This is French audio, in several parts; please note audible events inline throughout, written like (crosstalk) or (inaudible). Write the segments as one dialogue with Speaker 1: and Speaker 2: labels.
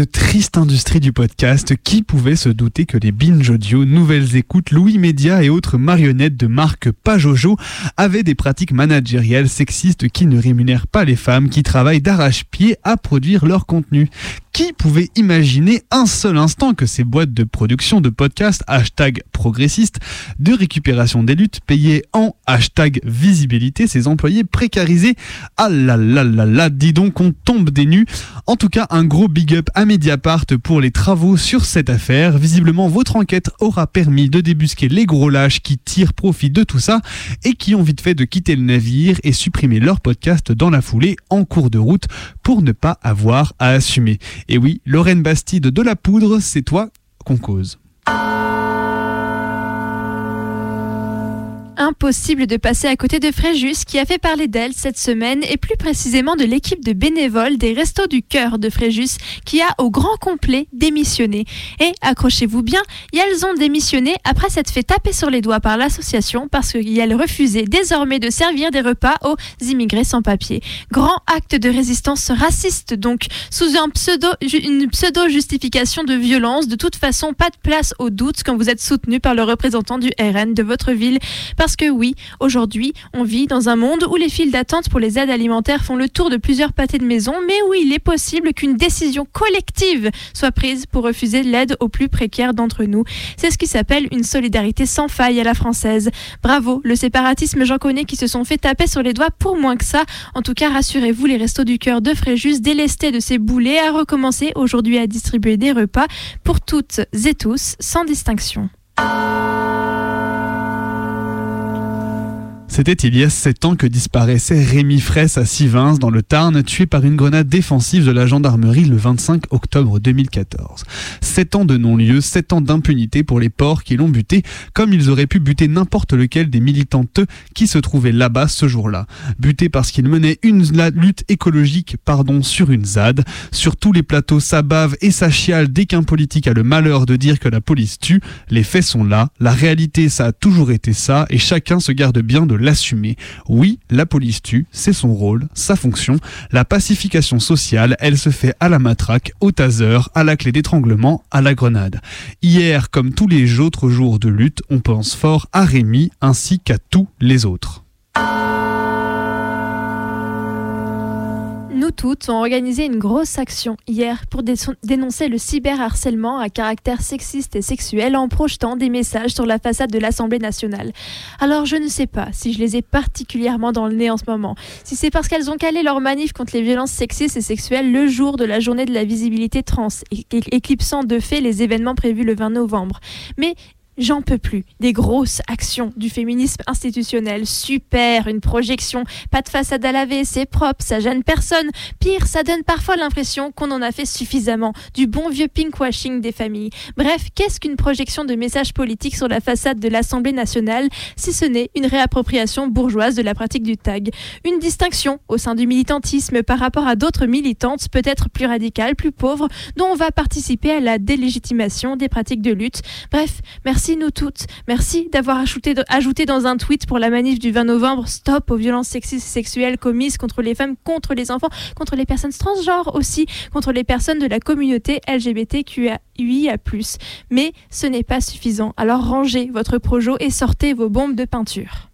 Speaker 1: Triste, industrie du podcast. Qui pouvait se douter que les binge audio, nouvelles écoutes, Louis Média et autres marionnettes de marque Pajojo avaient des pratiques managériales sexistes qui ne rémunèrent pas les femmes qui travaillent d'arrache-pied à produire leur contenu qui pouvait imaginer un seul instant que ces boîtes de production de podcasts hashtag progressistes de récupération des luttes payaient en hashtag visibilité ses employés précarisés? Ah là là là là, dis donc on tombe des nues. En tout cas, un gros big up à Mediapart pour les travaux sur cette affaire. Visiblement, votre enquête aura permis de débusquer les gros lâches qui tirent profit de tout ça et qui ont vite fait de quitter le navire et supprimer leur podcast dans la foulée en cours de route pour ne pas avoir à assumer. Et oui, Lorraine Bastide de la poudre, c'est toi qu'on cause.
Speaker 2: Impossible de passer à côté de Fréjus qui a fait parler d'elle cette semaine et plus précisément de l'équipe de bénévoles des Restos du Cœur de Fréjus qui a au grand complet démissionné. Et accrochez-vous bien, elles ont démissionné après s'être fait taper sur les doigts par l'association parce qu'elles refusaient désormais de servir des repas aux immigrés sans papier. Grand acte de résistance raciste donc, sous une pseudo-justification de violence. De toute façon, pas de place au doute quand vous êtes soutenu par le représentant du RN de votre ville. Que oui, aujourd'hui, on vit dans un monde où les files d'attente pour les aides alimentaires font le tour de plusieurs pâtés de maison, mais où il est possible qu'une décision collective soit prise pour refuser l'aide aux plus précaires d'entre nous. C'est ce qui s'appelle une solidarité sans faille à la française. Bravo, le séparatisme, j'en connais qui se sont fait taper sur les doigts pour moins que ça. En tout cas, rassurez-vous, les restos du cœur de Fréjus, délestés de ces boulets, à recommencer aujourd'hui à distribuer des repas pour toutes et tous, sans distinction.
Speaker 1: C'était il y a 7 ans que disparaissait Rémi Fraisse à Sivins dans le Tarn, tué par une grenade défensive de la gendarmerie le 25 octobre 2014. 7 ans de non-lieu, 7 ans d'impunité pour les porcs qui l'ont buté, comme ils auraient pu buter n'importe lequel des militantes qui se trouvaient là-bas ce jour-là. Buté parce qu'ils menaient une lutte écologique pardon, sur une ZAD. Sur tous les plateaux, ça bave et ça chiale dès qu'un politique a le malheur de dire que la police tue. Les faits sont là, la réalité ça a toujours été ça et chacun se garde bien de l'assumer. Oui, la police tue, c'est son rôle, sa fonction. La pacification sociale, elle se fait à la matraque, au taser, à la clé d'étranglement, à la grenade. Hier, comme tous les autres jours de lutte, on pense fort à Rémi ainsi qu'à tous les autres.
Speaker 2: Nous toutes ont organisé une grosse action hier pour dénoncer le cyberharcèlement à caractère sexiste et sexuel en projetant des messages sur la façade de l'Assemblée nationale. Alors je ne sais pas si je les ai particulièrement dans le nez en ce moment, si c'est parce qu'elles ont calé leur manif contre les violences sexistes et sexuelles le jour de la journée de la visibilité trans, éclipsant de fait les événements prévus le 20 novembre. Mais J'en peux plus. Des grosses actions du féminisme institutionnel. Super, une projection. Pas de façade à laver, c'est propre, ça gêne personne. Pire, ça donne parfois l'impression qu'on en a fait suffisamment. Du bon vieux pinkwashing des familles. Bref, qu'est-ce qu'une projection de messages politiques sur la façade de l'Assemblée nationale si ce n'est une réappropriation bourgeoise de la pratique du tag? Une distinction au sein du militantisme par rapport à d'autres militantes peut-être plus radicales, plus pauvres, dont on va participer à la délégitimation des pratiques de lutte. Bref, merci Merci nous toutes. Merci d'avoir ajouté, ajouté dans un tweet pour la manif du 20 novembre Stop aux violences sexistes et sexuelles commises contre les femmes, contre les enfants, contre les personnes transgenres aussi, contre les personnes de la communauté LGBTQIA+. Mais ce n'est pas suffisant. Alors rangez votre projo et sortez vos bombes de peinture.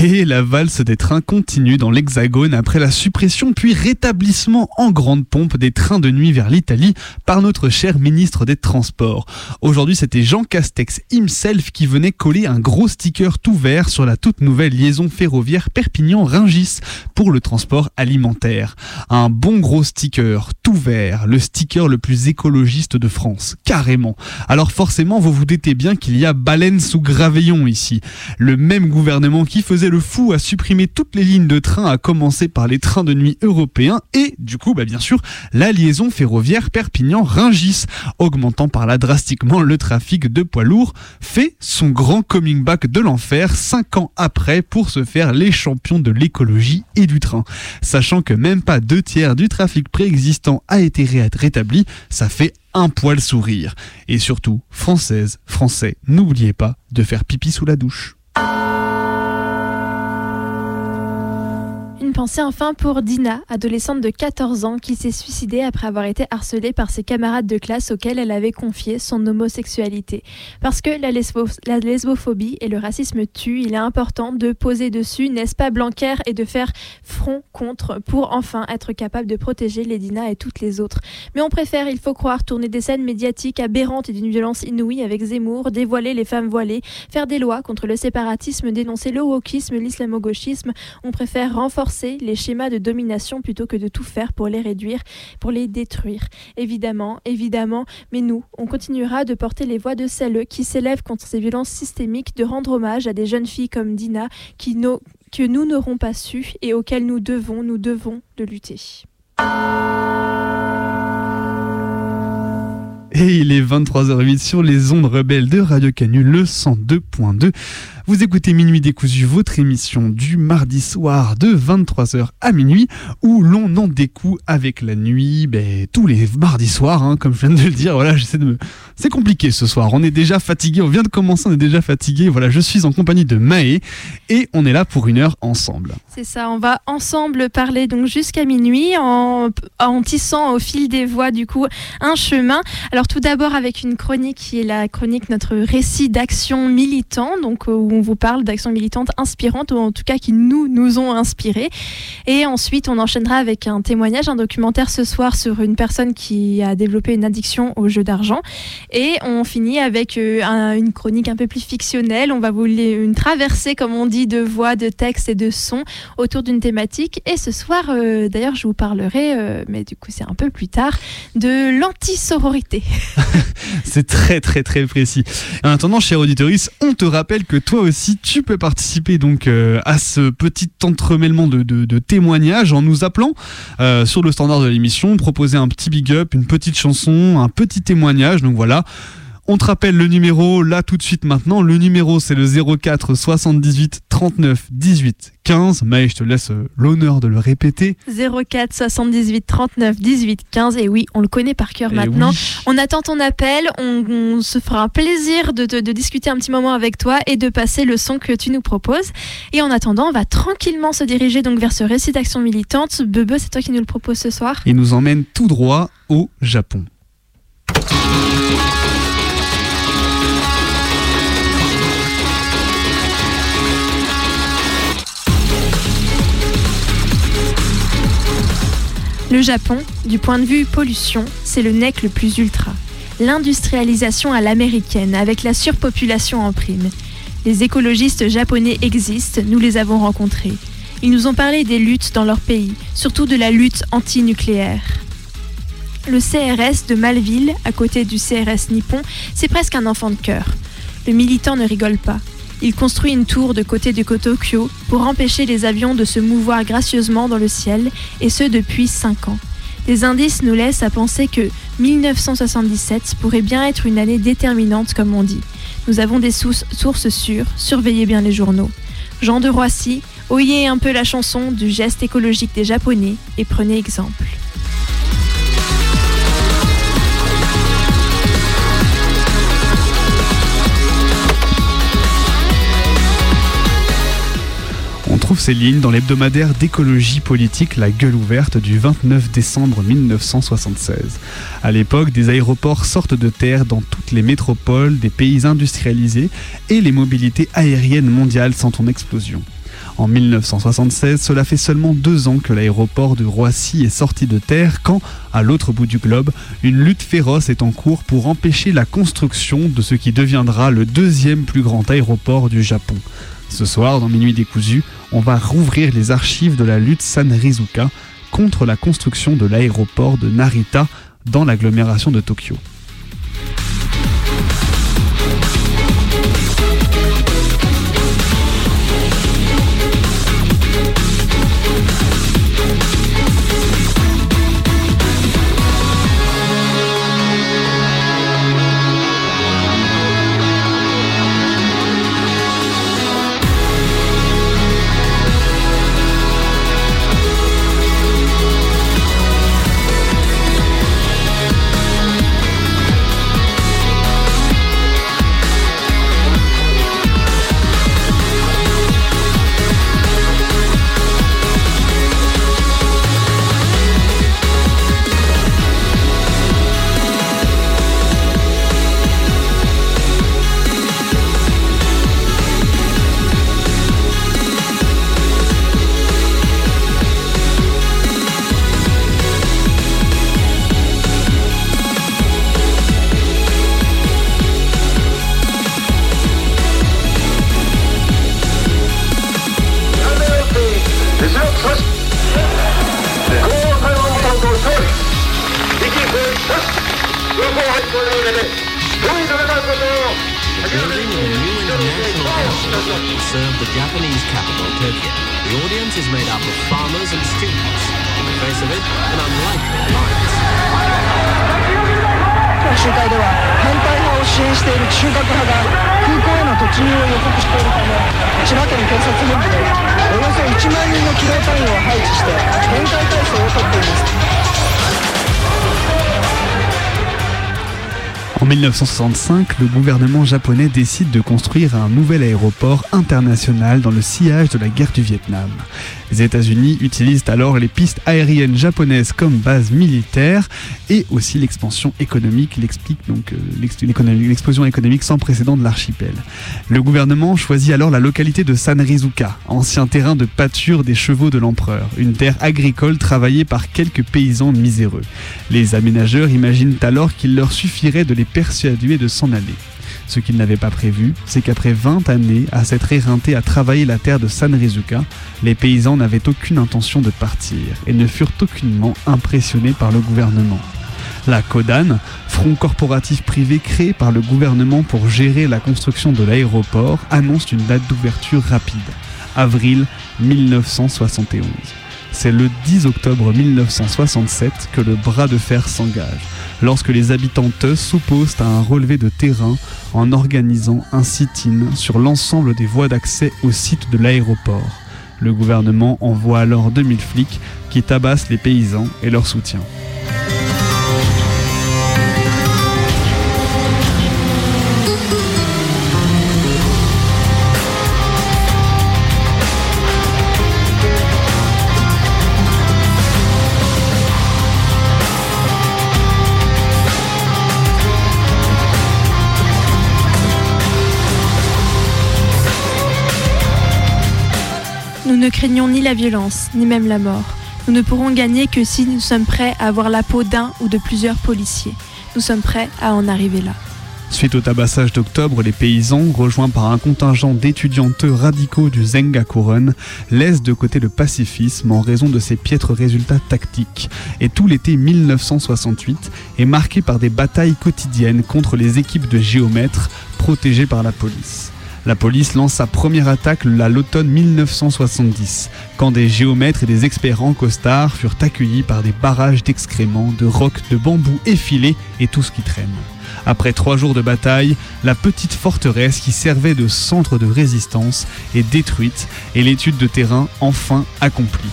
Speaker 1: Et la valse des trains continue dans l'Hexagone après la suppression puis rétablissement en grande pompe des trains de nuit vers l'Italie par notre cher ministre des Transports. Aujourd'hui, c'était Jean Castex himself qui venait coller un gros sticker tout vert sur la toute nouvelle liaison ferroviaire Perpignan-Ringis pour le transport alimentaire. Un bon gros sticker tout vert, le sticker le plus écologiste de France, carrément. Alors forcément, vous vous doutez bien qu'il y a baleine sous Graveillon ici. Le même gouvernement qui faisait le fou a supprimé toutes les lignes de train, à commencer par les trains de nuit européens et, du coup, bah, bien sûr, la liaison ferroviaire Perpignan-Ringis, augmentant par là drastiquement le trafic de poids lourds, fait son grand coming back de l'enfer cinq ans après pour se faire les champions de l'écologie et du train. Sachant que même pas deux tiers du trafic préexistant a été rétabli, ça fait un poil sourire. Et surtout, française, français, n'oubliez pas de faire pipi sous la douche.
Speaker 2: Pensée enfin pour Dina, adolescente de 14 ans qui s'est suicidée après avoir été harcelée par ses camarades de classe auxquels elle avait confié son homosexualité. Parce que la, la lesbophobie et le racisme tuent, il est important de poser dessus, n'est-ce pas Blanquer, et de faire front contre pour enfin être capable de protéger les Dina et toutes les autres. Mais on préfère, il faut croire, tourner des scènes médiatiques aberrantes et d'une violence inouïe avec Zemmour, dévoiler les femmes voilées, faire des lois contre le séparatisme, dénoncer le wokisme, l'islamo-gauchisme. On préfère renforcer les schémas de domination plutôt que de tout faire pour les réduire, pour les détruire. Évidemment, évidemment, mais nous, on continuera de porter les voix de celles qui s'élèvent contre ces violences systémiques, de rendre hommage à des jeunes filles comme Dina que nous n'aurons pas su et auxquelles nous devons, nous devons de lutter.
Speaker 1: Et il est 23h08 sur les ondes rebelles de Radio Canu, le 102.2. Vous écoutez Minuit décousu, votre émission du mardi soir de 23h à minuit, où l'on en découle avec la nuit, ben, tous les mardis soirs, hein, comme je viens de le dire. Voilà, j'essaie de me... C'est compliqué ce soir. On est déjà fatigué. On vient de commencer, on est déjà fatigué. Voilà, je suis en compagnie de Maë et on est là pour une heure ensemble.
Speaker 2: C'est ça. On va ensemble parler donc jusqu'à minuit en, en tissant au fil des voix du coup un chemin. Alors tout d'abord avec une chronique qui est la chronique notre récit d'action militant, donc où on vous parle d'actions militantes inspirantes, ou en tout cas qui nous, nous ont inspirés. Et ensuite, on enchaînera avec un témoignage, un documentaire ce soir sur une personne qui a développé une addiction au jeu d'argent. Et on finit avec euh, une chronique un peu plus fictionnelle. On va vous une traversée, comme on dit, de voix, de textes et de sons autour d'une thématique. Et ce soir, euh, d'ailleurs, je vous parlerai, euh, mais du coup, c'est un peu plus tard, de l'anti-sororité. (laughs)
Speaker 1: c'est très, très, très précis. En attendant, cher auditoris, on te rappelle que toi aussi, tu peux participer donc euh, à ce petit entremêlement de, témoignages en nous appelant euh, sur le standard de l'émission, proposer un petit big up, une petite chanson, un petit témoignage. Donc voilà. On te rappelle le numéro là tout de suite maintenant. Le numéro c'est le 04 78 39 18 15. Maë, je te laisse euh, l'honneur de le répéter.
Speaker 2: 04 78 39 18 15. Et oui, on le connaît par cœur maintenant. On attend ton appel. On, se fera un plaisir de, de, discuter un petit moment avec toi et de passer le son que tu nous proposes. Et en attendant, on va tranquillement se diriger donc vers ce récit d'action militante. Bebe, c'est toi qui nous le propose ce soir.
Speaker 1: Il nous emmène tout droit au Japon.
Speaker 2: Le Japon, du point de vue pollution, c'est le nec le plus ultra. L'industrialisation à l'américaine, avec la surpopulation en prime. Les écologistes japonais existent, nous les avons rencontrés. Ils nous ont parlé des luttes dans leur pays, surtout de la lutte anti-nucléaire. Le CRS de Malville, à côté du CRS nippon, c'est presque un enfant de cœur. Le militant ne rigole pas. Il construit une tour de côté de Tokyo pour empêcher les avions de se mouvoir gracieusement dans le ciel, et ce depuis 5 ans. Les indices nous laissent à penser que 1977 pourrait bien être une année déterminante comme on dit. Nous avons des sources sûres, surveillez bien les journaux. Jean de Roissy, oyez un peu la chanson du geste écologique des Japonais et prenez exemple.
Speaker 1: Trouve ces lignes dans l'hebdomadaire d'écologie politique La Gueule ouverte du 29 décembre 1976. À l'époque, des aéroports sortent de terre dans toutes les métropoles des pays industrialisés et les mobilités aériennes mondiales sont en explosion. En 1976, cela fait seulement deux ans que l'aéroport de Roissy est sorti de terre quand, à l'autre bout du globe, une lutte féroce est en cours pour empêcher la construction de ce qui deviendra le deuxième plus grand aéroport du Japon. Ce soir, dans Minuit décousu, on va rouvrir les archives de la lutte Sanrizuka contre la construction de l'aéroport de Narita dans l'agglomération de Tokyo.
Speaker 3: している中核派が空港への突入を予告しているため千葉県警察本部ではおよそ1万人の機動隊員を配置して厳戒態勢をとっています。
Speaker 1: En 1965, le gouvernement japonais décide de construire un nouvel aéroport international dans le sillage de la guerre du Vietnam. Les États-Unis utilisent alors les pistes aériennes japonaises comme base militaire et aussi l'expansion économique, l'explique donc euh, l'explosion économique sans précédent de l'archipel. Le gouvernement choisit alors la localité de Sanrizuka, ancien terrain de pâture des chevaux de l'empereur, une terre agricole travaillée par quelques paysans miséreux. Les aménageurs imaginent alors qu'il leur suffirait de les persuader de s'en aller. Ce qu'ils n'avaient pas prévu, c'est qu'après 20 années à s'être éreintés à travailler la terre de Sanrizuka, les paysans n'avaient aucune intention de partir et ne furent aucunement impressionnés par le gouvernement. La Kodan, front corporatif privé créé par le gouvernement pour gérer la construction de l'aéroport, annonce une date d'ouverture rapide, avril 1971. C'est le 10 octobre 1967 que le bras de fer s'engage, lorsque les habitants s'opposent à un relevé de terrain en organisant un sit-in sur l'ensemble des voies d'accès au site de l'aéroport. Le gouvernement envoie alors 2000 flics qui tabassent les paysans et leur soutien.
Speaker 2: Ne craignons ni la violence, ni même la mort. Nous ne pourrons gagner que si nous sommes prêts à avoir la peau d'un ou de plusieurs policiers. Nous sommes prêts à en arriver là.
Speaker 1: Suite au tabassage d'octobre, les paysans, rejoints par un contingent d'étudianteux radicaux du Zengakuren, laissent de côté le pacifisme en raison de ses piètres résultats tactiques. Et tout l'été 1968 est marqué par des batailles quotidiennes contre les équipes de géomètres protégées par la police. La police lance sa première attaque à l'automne 1970, quand des géomètres et des experts en costard furent accueillis par des barrages d'excréments, de rocs, de bambous effilés et tout ce qui traîne. Après trois jours de bataille, la petite forteresse qui servait de centre de résistance est détruite et l'étude de terrain enfin accomplie.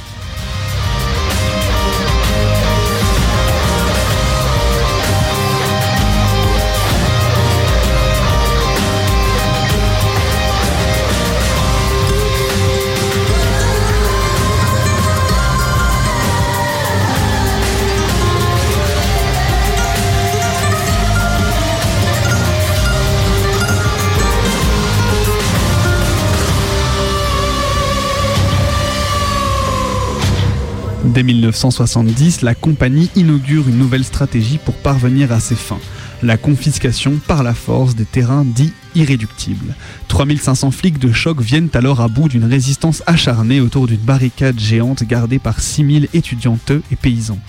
Speaker 1: Dès 1970, la compagnie inaugure une nouvelle stratégie pour parvenir à ses fins la confiscation par la force des terrains dits irréductibles. 3500 flics de choc viennent alors à bout d'une résistance acharnée autour d'une barricade géante gardée par 6000 étudiantes et paysans.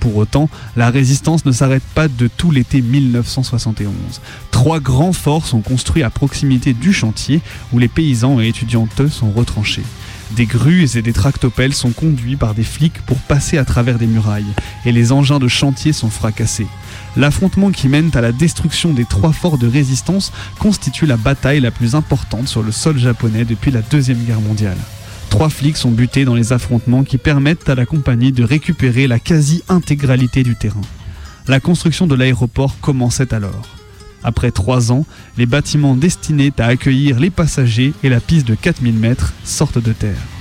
Speaker 1: Pour autant, la résistance ne s'arrête pas de tout l'été 1971. Trois grands forts sont construits à proximité du chantier où les paysans et étudiantes sont retranchés. Des grues et des tractopelles sont conduits par des flics pour passer à travers des murailles, et les engins de chantier sont fracassés. L'affrontement qui mène à la destruction des trois forts de résistance constitue la bataille la plus importante sur le sol japonais depuis la Deuxième Guerre mondiale. Trois flics sont butés dans les affrontements qui permettent à la compagnie de récupérer la quasi-intégralité du terrain. La construction de l'aéroport commençait alors. Après trois ans, les bâtiments destinés à accueillir les passagers et la piste de 4000 mètres sortent de terre.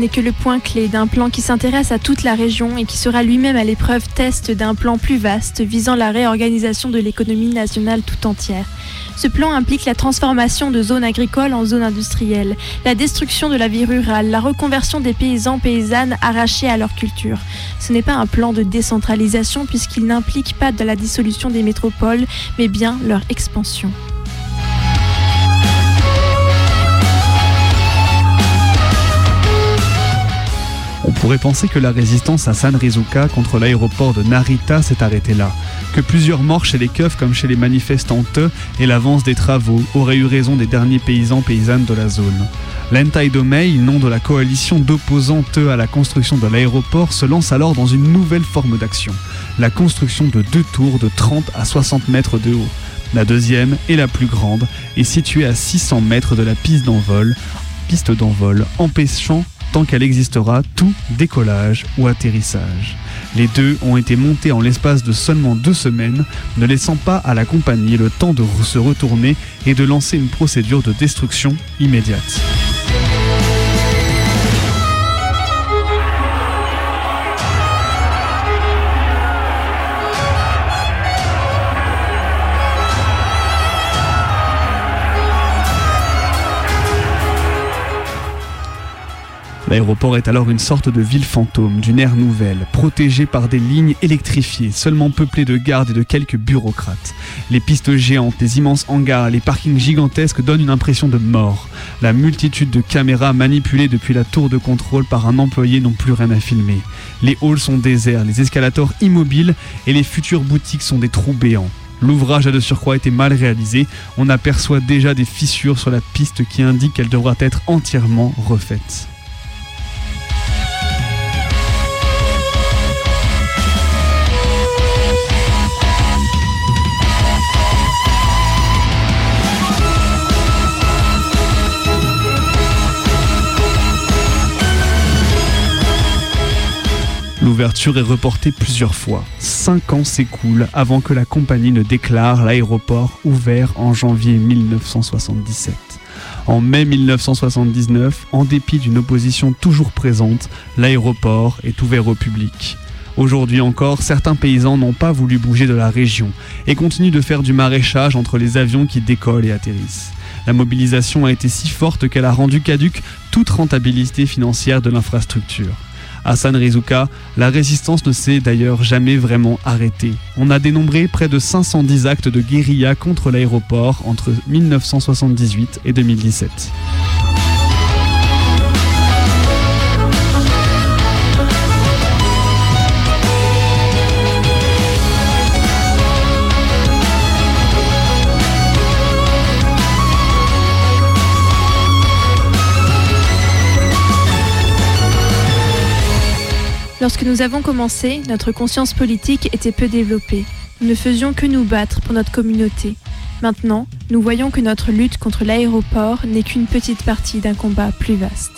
Speaker 2: N'est que le point clé d'un plan qui s'intéresse à toute la région et qui sera lui-même à l'épreuve test d'un plan plus vaste visant la réorganisation de l'économie nationale tout entière. Ce plan implique la transformation de zones agricoles en zones industrielles, la destruction de la vie rurale, la reconversion des paysans paysannes arrachés à leur culture. Ce n'est pas un plan de décentralisation puisqu'il n'implique pas de la dissolution des métropoles, mais bien leur expansion.
Speaker 1: Pourrait penser que la résistance à Sanrizuka contre l'aéroport de Narita s'est arrêtée là, que plusieurs morts chez les keufs comme chez les manifestantes et l'avance des travaux auraient eu raison des derniers paysans paysannes de la zone. Lentai Domei, nom de la coalition d'opposantes à la construction de l'aéroport, se lance alors dans une nouvelle forme d'action, la construction de deux tours de 30 à 60 mètres de haut. La deuxième, et la plus grande, est située à 600 mètres de la piste d'envol, piste d'envol, empêchant tant qu'elle existera tout décollage ou atterrissage. Les deux ont été montés en l'espace de seulement deux semaines, ne laissant pas à la compagnie le temps de se retourner et de lancer une procédure de destruction immédiate. L'aéroport est alors une sorte de ville fantôme, d'une ère nouvelle, protégée par des lignes électrifiées, seulement peuplées de gardes et de quelques bureaucrates. Les pistes géantes, les immenses hangars, les parkings gigantesques donnent une impression de mort. La multitude de caméras manipulées depuis la tour de contrôle par un employé n'ont plus rien à filmer. Les halls sont déserts, les escalators immobiles et les futures boutiques sont des trous béants. L'ouvrage a de surcroît été mal réalisé, on aperçoit déjà des fissures sur la piste qui indiquent qu'elle devra être entièrement refaite. L'ouverture est reportée plusieurs fois. Cinq ans s'écoulent avant que la compagnie ne déclare l'aéroport ouvert en janvier 1977. En mai 1979, en dépit d'une opposition toujours présente, l'aéroport est ouvert au public. Aujourd'hui encore, certains paysans n'ont pas voulu bouger de la région et continuent de faire du maraîchage entre les avions qui décollent et atterrissent. La mobilisation a été si forte qu'elle a rendu caduque toute rentabilité financière de l'infrastructure. À Sanrizuka, la résistance ne s'est d'ailleurs jamais vraiment arrêtée. On a dénombré près de 510 actes de guérilla contre l'aéroport entre 1978 et 2017.
Speaker 2: Lorsque nous avons commencé, notre conscience politique était peu développée. Nous ne faisions que nous battre pour notre communauté. Maintenant, nous voyons que notre lutte contre l'aéroport n'est qu'une petite partie d'un combat plus vaste.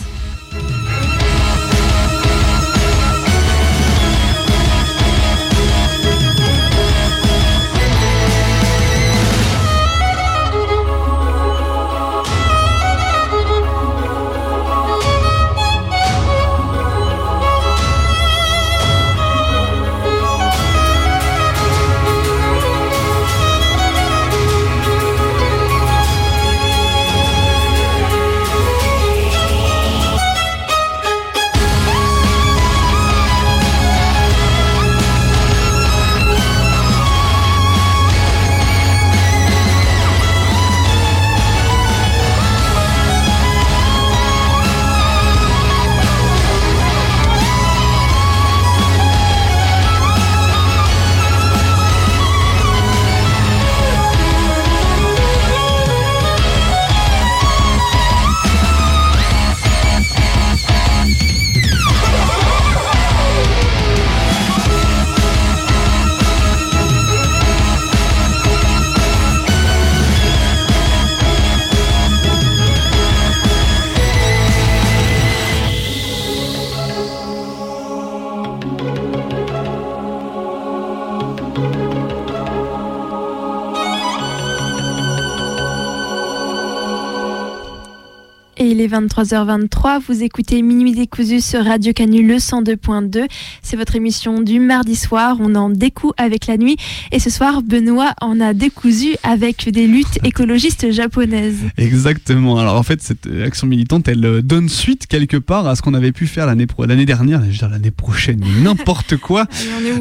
Speaker 2: 23h23, vous écoutez Minuit décousu sur Radio Canu le 102.2. C'est votre émission du mardi soir, on en découd avec la nuit. Et ce soir, Benoît en a décousu avec des luttes (laughs) écologistes japonaises.
Speaker 1: Exactement. Alors en fait, cette action militante, elle euh, donne suite quelque part à ce qu'on avait pu faire l'année pro- dernière, je veux dire l'année prochaine, (laughs) n'importe quoi.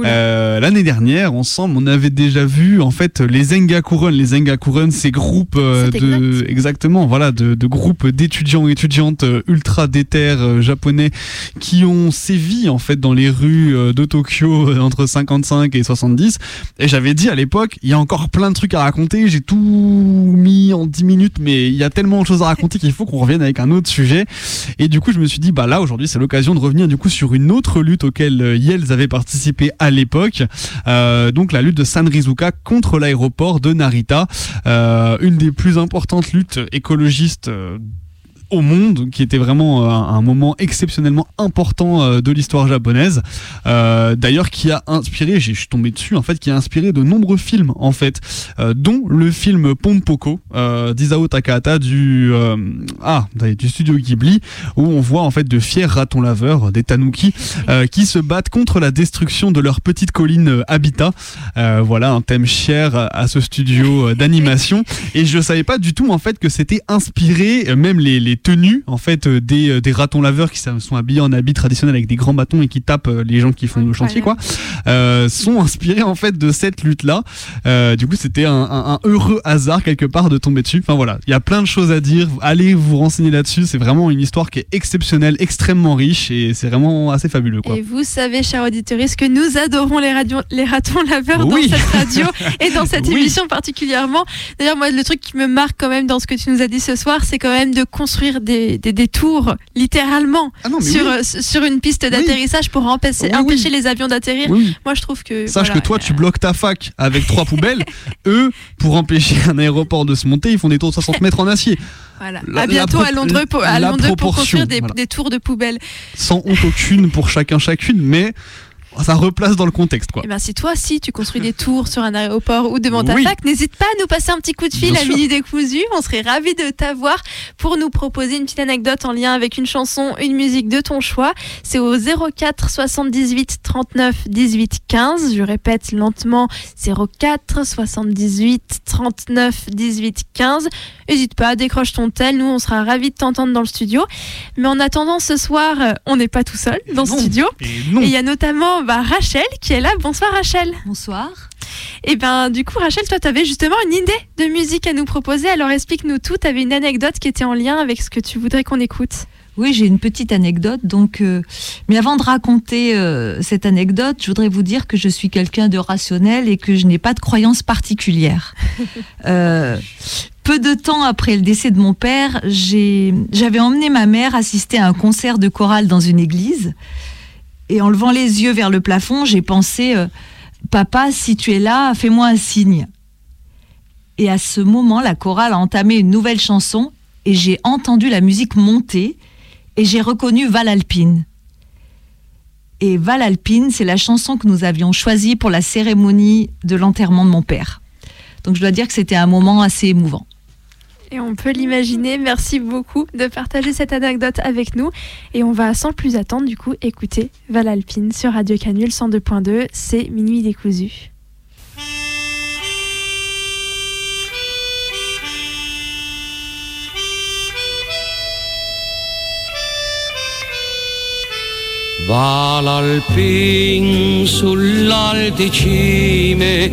Speaker 1: Euh, L'année dernière, ensemble, on avait déjà vu en fait les Zengakuren. Les Zengakuren, ces groupes euh, de exactement, voilà, de, de groupes d'étudiants et étudiantes euh, ultra déter euh, japonais qui ont sévi en fait dans les rues euh, de Tokyo entre 55 et 70. Et j'avais dit à l'époque, il y a encore plein de trucs à raconter. J'ai tout mis en 10 minutes, mais il y a tellement de choses à raconter qu'il faut qu'on revienne avec un autre sujet. Et du coup, je me suis dit, bah là, aujourd'hui, c'est l'occasion de revenir du coup sur une autre lutte auquel Yells avait participé à l'époque. Euh, donc la lutte de Sanrizuka contre l'aéroport de Narita. Euh, une des plus importantes luttes écologistes au monde, qui était vraiment euh, un, moment exceptionnellement important euh, de l'histoire japonaise. Euh, D'ailleurs, qui a inspiré, je suis tombé dessus en fait, qui a inspiré de nombreux films en fait, euh, dont le film Pompoko euh, d'Isao Takahata du ah du studio Ghibli, où on voit en fait de fiers ratons laveurs, des tanuki, qui se battent contre la destruction de leur petite colline habitat. Voilà un thème cher à ce studio d'animation. Et je savais pas du tout en fait que c'était inspiré, même les, les tenues en fait euh, des, euh, des ratons laveurs qui sont habillés en habits traditionnels avec des grands bâtons et qui tapent euh, les gens qui font le chantier quoi, euh, sont inspirés en fait de cette lutte là. du coup c'était un, un- un heureux hasard quelque part de tomber dessus. Enfin voilà, il y a plein de choses à dire. Allez vous renseigner là-dessus. C'est vraiment une histoire qui est exceptionnelle, extrêmement riche et c'est vraiment assez fabuleux quoi.
Speaker 2: Et vous savez, chers auditeurs, que nous adorons les, radios, les ratons laveurs
Speaker 1: Oui.
Speaker 2: dans cette radio et dans (laughs) cette
Speaker 1: Oui.
Speaker 2: émission particulièrement. D'ailleurs, moi, le truc qui me marque quand même dans ce que tu nous as dit ce soir, c'est quand même de construire des, des, des tours, littéralement,
Speaker 1: Ah non, mais
Speaker 2: sur,
Speaker 1: oui.
Speaker 2: euh, sur une piste d'atterrissage pour empêcher,
Speaker 1: Oui, oui.
Speaker 2: empêcher les avions d'atterrir. Moi, je trouve que.
Speaker 1: Sache
Speaker 2: voilà,
Speaker 1: que toi, tu bloques ta fac avec trois poubelles. (laughs) Eux, pour empêcher un aéroport de se monter, ils font des tours de 60 mètres en acier.
Speaker 2: Voilà.
Speaker 1: La-
Speaker 2: à bientôt à Londres, pour, à
Speaker 1: la
Speaker 2: Londres pour
Speaker 1: proportion,
Speaker 2: construire des,
Speaker 1: voilà.
Speaker 2: des tours de poubelles.
Speaker 1: Sans honte aucune pour chacun, chacune. Mais ça replace dans le contexte, quoi.
Speaker 2: Et ben si toi si tu construis des tours sur un aéroport ou devant ta
Speaker 1: Oui.
Speaker 2: fac, n'hésite pas à nous passer un petit coup de fil
Speaker 1: Bien
Speaker 2: à
Speaker 1: sûr.
Speaker 2: Mini Décousu. On serait ravis de t'avoir pour nous proposer une petite anecdote en lien avec une chanson, une musique de ton choix. C'est au 04 78 39 18 15. Je répète lentement 04 78 39 18 15. N'hésite pas, décroche ton tel. Nous, on sera ravis de t'entendre dans le studio. Mais en attendant, ce soir, euh, on n'est pas tout seul dans le studio.
Speaker 1: Et
Speaker 2: il y a notamment bah, Rachel qui est là. Bonsoir Rachel.
Speaker 4: Bonsoir.
Speaker 2: Et ben du coup Rachel, toi tu avais justement une idée de musique à nous proposer. Alors explique-nous tout. Tu avais une anecdote qui était en lien avec ce que tu voudrais qu'on écoute.
Speaker 4: Oui, j'ai une petite anecdote. Donc, euh, mais avant de raconter euh, cette anecdote, je voudrais vous dire que je suis quelqu'un de rationnel et que je n'ai pas de croyance particulière. (laughs) Euh, peu de temps après le décès de mon père, j'avais emmené ma mère assister à un concert de chorale dans une église. Et en levant les yeux vers le plafond, j'ai pensé, euh, papa, si tu es là, fais-moi un signe. Et à ce moment, la chorale a entamé une nouvelle chanson et j'ai entendu la musique monter et j'ai reconnu Val Alpine. Et Val Alpine, c'est la chanson que nous avions choisie pour la cérémonie de l'enterrement de mon père. Donc je dois dire que c'était un moment assez émouvant.
Speaker 2: Et on peut l'imaginer. Merci beaucoup de partager cette anecdote avec nous. Et on va sans plus attendre du coup écouter Val Alpine sur Radio Canule 102.2. C'est Minuit décousu.
Speaker 5: Valalpin sull'alte cime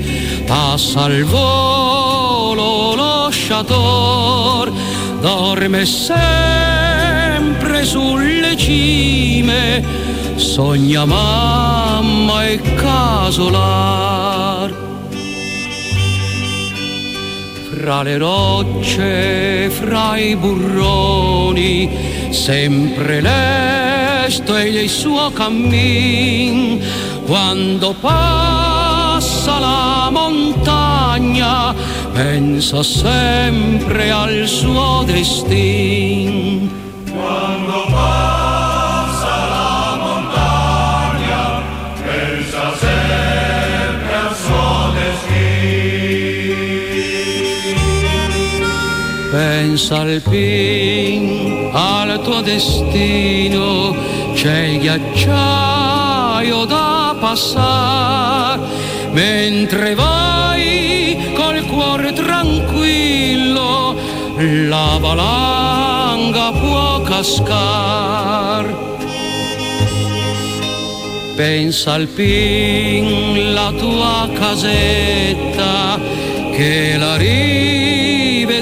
Speaker 5: passa volo lo sciator dorme sempre sulle cime sogna mamma e casolar fra le rocce, fra i burroni, sempre lesto e il suo cammin. Quando passa la montagna, pensa sempre al suo destin. Quando passa la montagna, pensa sempre al suo Pensa al pin, al tuo destino, c'è il ghiacciaio da passare, mentre vai col cuore tranquillo, la valanga può cascar. Pensa al pin, la tua casetta, che la rivedrai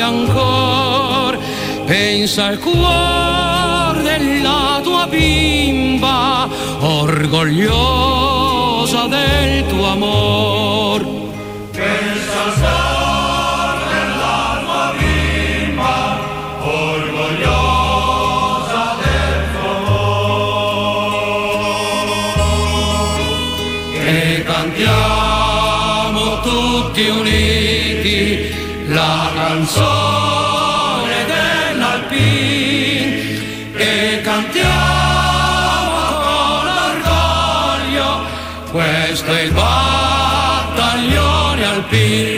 Speaker 5: ancora. Pensa al cuore della tua bimba, orgogliosa del tuo amor. Pensa al cuore della tua bimba, orgogliosa del tuo amor. E cantiamo tutti uniti la canzone e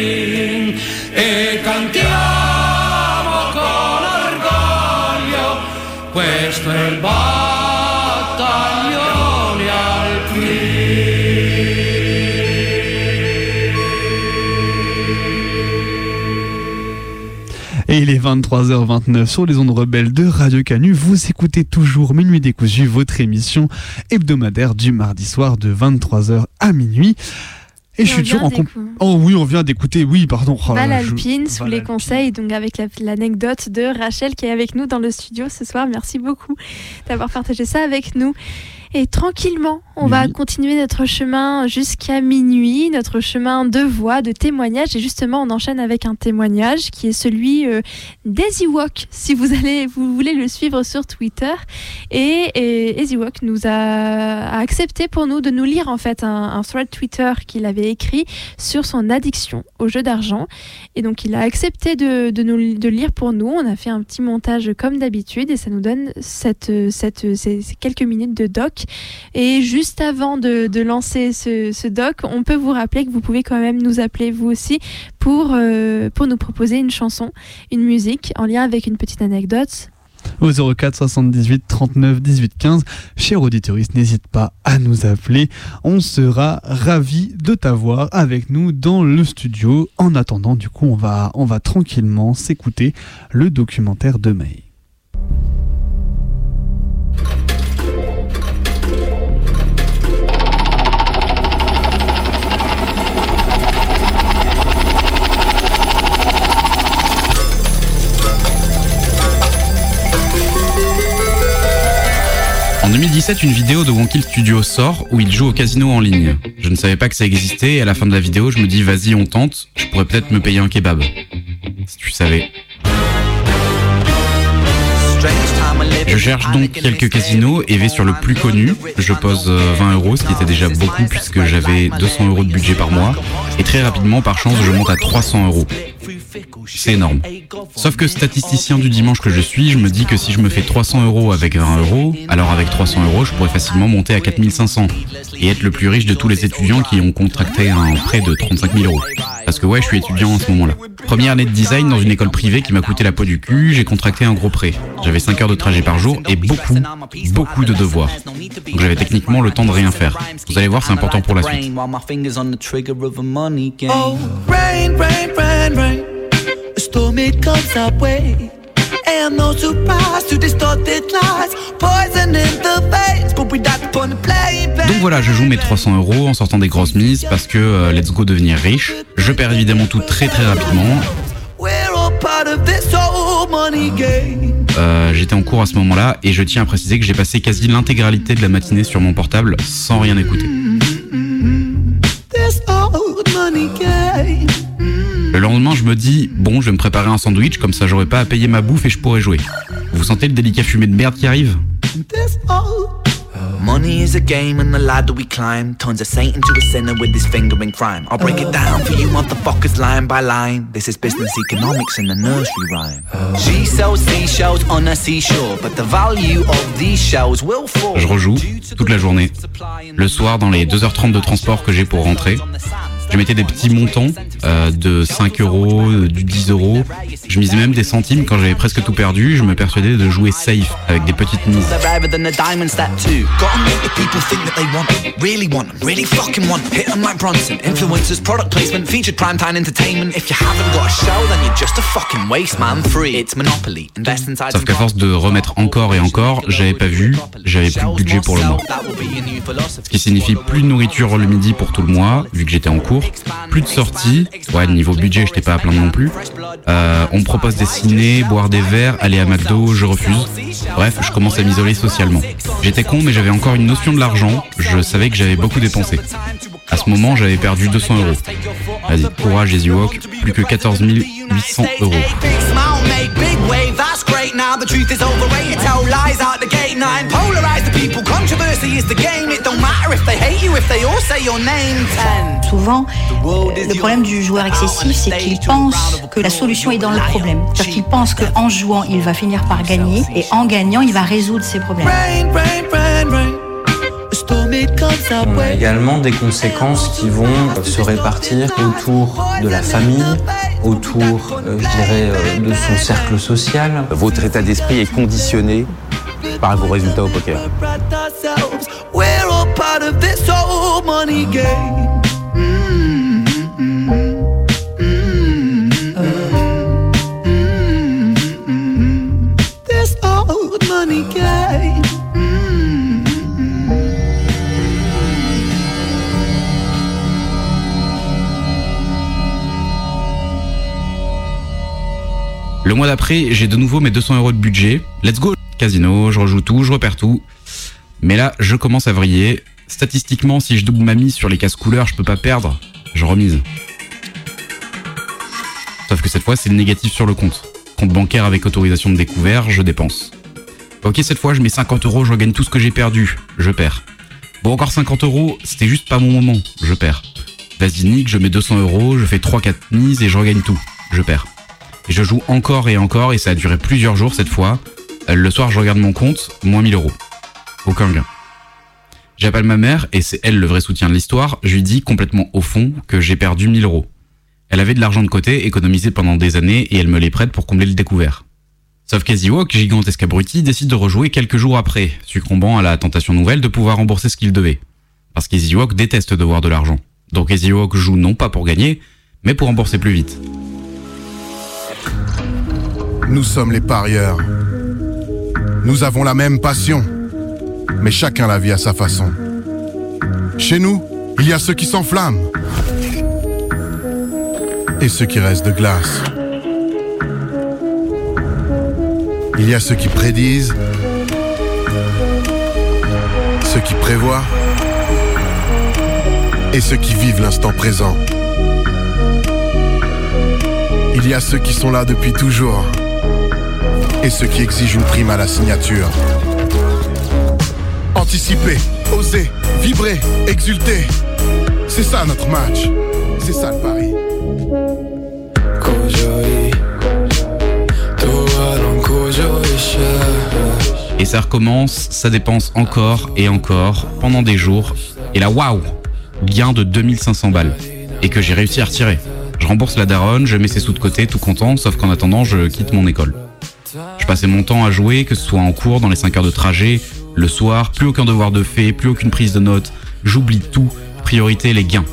Speaker 1: Et il est 23h29 sur les ondes rebelles de Radio Canu. Vous écoutez toujours Minuit décousu, votre émission hebdomadaire du mardi soir de 23h à minuit. Et, je suis toujours en comp- Oh oui, on vient d'écouter. Oui, pardon. Oh
Speaker 2: Val
Speaker 1: je-
Speaker 2: Alpine sous
Speaker 1: Val
Speaker 2: les
Speaker 1: Alpine.
Speaker 2: conseils, donc avec la- l'anecdote de Rachel qui est avec nous dans le studio ce soir. Merci beaucoup d'avoir partagé ça avec nous. Et tranquillement, on va
Speaker 1: Oui.
Speaker 2: continuer notre chemin jusqu'à minuit, notre chemin de voix, de témoignages. Et justement, on enchaîne avec un témoignage qui est celui euh, d'Easy Walk, si vous, allez, vous voulez le suivre sur Twitter. Et, et Easy Walk nous a, a accepté pour nous de nous lire en fait un, un thread Twitter qu'il avait écrit sur son addiction au jeu d'argent. Et donc il a accepté de, de nous de lire pour nous. On a fait un petit montage comme d'habitude et ça nous donne cette, cette, ces, ces quelques minutes de doc. Et juste avant de, lancer ce, doc, on peut vous rappeler que vous pouvez quand même nous appeler vous aussi pour, euh, pour nous proposer une chanson, une musique en lien avec une petite anecdote
Speaker 1: au 04 78 39 18 15. Cher auditoriste, n'hésite pas à nous appeler. On sera ravis de t'avoir avec nous dans le studio. En attendant, du coup, on va, on va tranquillement s'écouter le documentaire de May.
Speaker 6: 2017, une vidéo de Wonky Studio sort où il joue au casino en ligne. Je ne savais pas que ça existait et à la fin de la vidéo, je me dis vas-y, on tente, je pourrais peut-être me payer un kebab. Si tu savais. Je cherche donc quelques casinos et vais sur le plus connu. Je pose 20 euh, euros, ce qui était déjà beaucoup puisque j'avais 200 euros de budget par mois. Et très rapidement, par chance, je monte à 300 euros. C'est énorme. Sauf que statisticien du dimanche que je suis, je me dis que si je me fais 300 euros avec 20 euros, alors avec 300 euros, je pourrais facilement monter à 4500 et être le plus riche de tous les étudiants qui ont contracté un prêt de 35 000 euros. Parce que ouais, je suis étudiant en ce moment-là. Première année de design dans une école privée qui m'a coûté la peau du cul, j'ai contracté un gros prêt. J'avais 5 heures de trajet par jour et beaucoup, beaucoup de devoirs. Donc j'avais techniquement le temps de rien faire. Vous allez voir, c'est important pour la suite. Donc voilà, je joue mes 300 euros en sortant des grosses mises parce que euh, let's go devenir riche. Je perds évidemment tout très très rapidement. Euh, J'étais en cours à ce moment-là et je tiens à préciser que j'ai passé quasi l'intégralité de la matinée sur mon portable sans rien écouter. Le lendemain, je me dis, bon, je vais me préparer un sandwich, comme ça j'aurai pas à payer ma bouffe et je pourrai jouer. Vous sentez le délicat fumé de merde qui arrive Money is a game and the ladder we climb turns a saint into a sinner with his finger in crime. I'll break it down for you motherfuckers line by line. This is business economics in a nursery rhyme. She sells seashells on a seashore, but the value of these shells will fall. Je rejoue toute la journée. Le soir, dans les 2h30 de transport que j'ai pour rentrer, je mettais des petits montants euh, de 5 euros, du 10 euros. Je misais même des centimes. Quand j'avais presque tout perdu. Je me persuadais de jouer safe avec des petites mises. Sauf qu'à force de remettre encore et encore, j'avais pas vu, j'avais plus de budget pour le mois. Ce qui signifie plus de nourriture le midi pour tout le mois, vu que j'étais en cours plus de sorties. Ouais, niveau budget, j'étais pas à plaindre non plus. Euh, on me propose des boire des verres, aller à McDo, je refuse. Bref, je commence à m'isoler socialement. J'étais con, mais j'avais encore une notion de l'argent. Je savais que j'avais beaucoup dépensé. À ce moment, j'avais perdu 200 euros. Vas-y, courage, Easy Walk. Plus que 14 800 euros.
Speaker 7: Souvent, le problème du joueur excessif, c'est qu'il pense que la solution est dans le problème. C'est-à-dire qu'il pense qu'en jouant, il va finir par gagner, et en gagnant, il va résoudre ses problèmes.
Speaker 8: On a également des conséquences qui vont se répartir autour de la famille, autour, euh, je dirais, euh, de son cercle social.
Speaker 9: Votre état d'esprit est conditionné par vos résultats au poker.
Speaker 6: D'après, j'ai de nouveau mes 200 euros de budget. Let's go Casino, je rejoue tout, je repère tout. Mais là, je commence à vriller. Statistiquement, si je double ma mise sur les cases couleurs, je peux pas perdre. Je remise. Sauf que cette fois, c'est le négatif sur le compte. Compte bancaire avec autorisation de découvert, je dépense. Ok, cette fois, je mets 50 euros, je regagne tout ce que j'ai perdu. Je perds. Bon, encore 50 euros, c'était juste pas mon moment. Je perds. Vas-y, nique, je mets 200 euros, je fais 3-4 mises et je regagne tout. Je perds. Je joue encore et encore et ça a duré plusieurs jours cette fois. Euh, le soir, je regarde mon compte, moins 1000 euros. Aucun gain. J'appelle ma mère et c'est elle le vrai soutien de l'histoire. Je lui dis complètement au fond que j'ai perdu 1000 euros. Elle avait de l'argent de côté, économisé pendant des années, et elle me les prête pour combler le découvert. Sauf qu'Eziwok, gigantesque abruti, décide de rejouer quelques jours après, succombant à la tentation nouvelle de pouvoir rembourser ce qu'il devait. Parce qu'Eziwok déteste devoir de l'argent. Donc Eziwok joue non pas pour gagner, mais pour rembourser plus vite.
Speaker 10: Nous sommes les parieurs. Nous avons la même passion, mais chacun la vit à sa façon. Chez nous, il y a ceux qui s'enflamment et ceux qui restent de glace. Il y a ceux qui prédisent, ceux qui prévoient et ceux qui vivent l'instant présent. Il y a ceux qui sont là depuis toujours et ceux qui exigent une prime à la signature. Anticiper, oser, vibrer, exulter. C'est ça notre match. C'est ça le pari.
Speaker 6: Et ça recommence, ça dépense encore et encore pendant des jours. Et là, waouh Gain de 2500 balles. Et que j'ai réussi à retirer. Je rembourse la daronne, je mets ses sous de côté, tout content, sauf qu'en attendant, je quitte mon école. Je passais mon temps à jouer, que ce soit en cours, dans les 5 heures de trajet, le soir, plus aucun devoir de fait, plus aucune prise de notes, j'oublie tout, priorité les gains.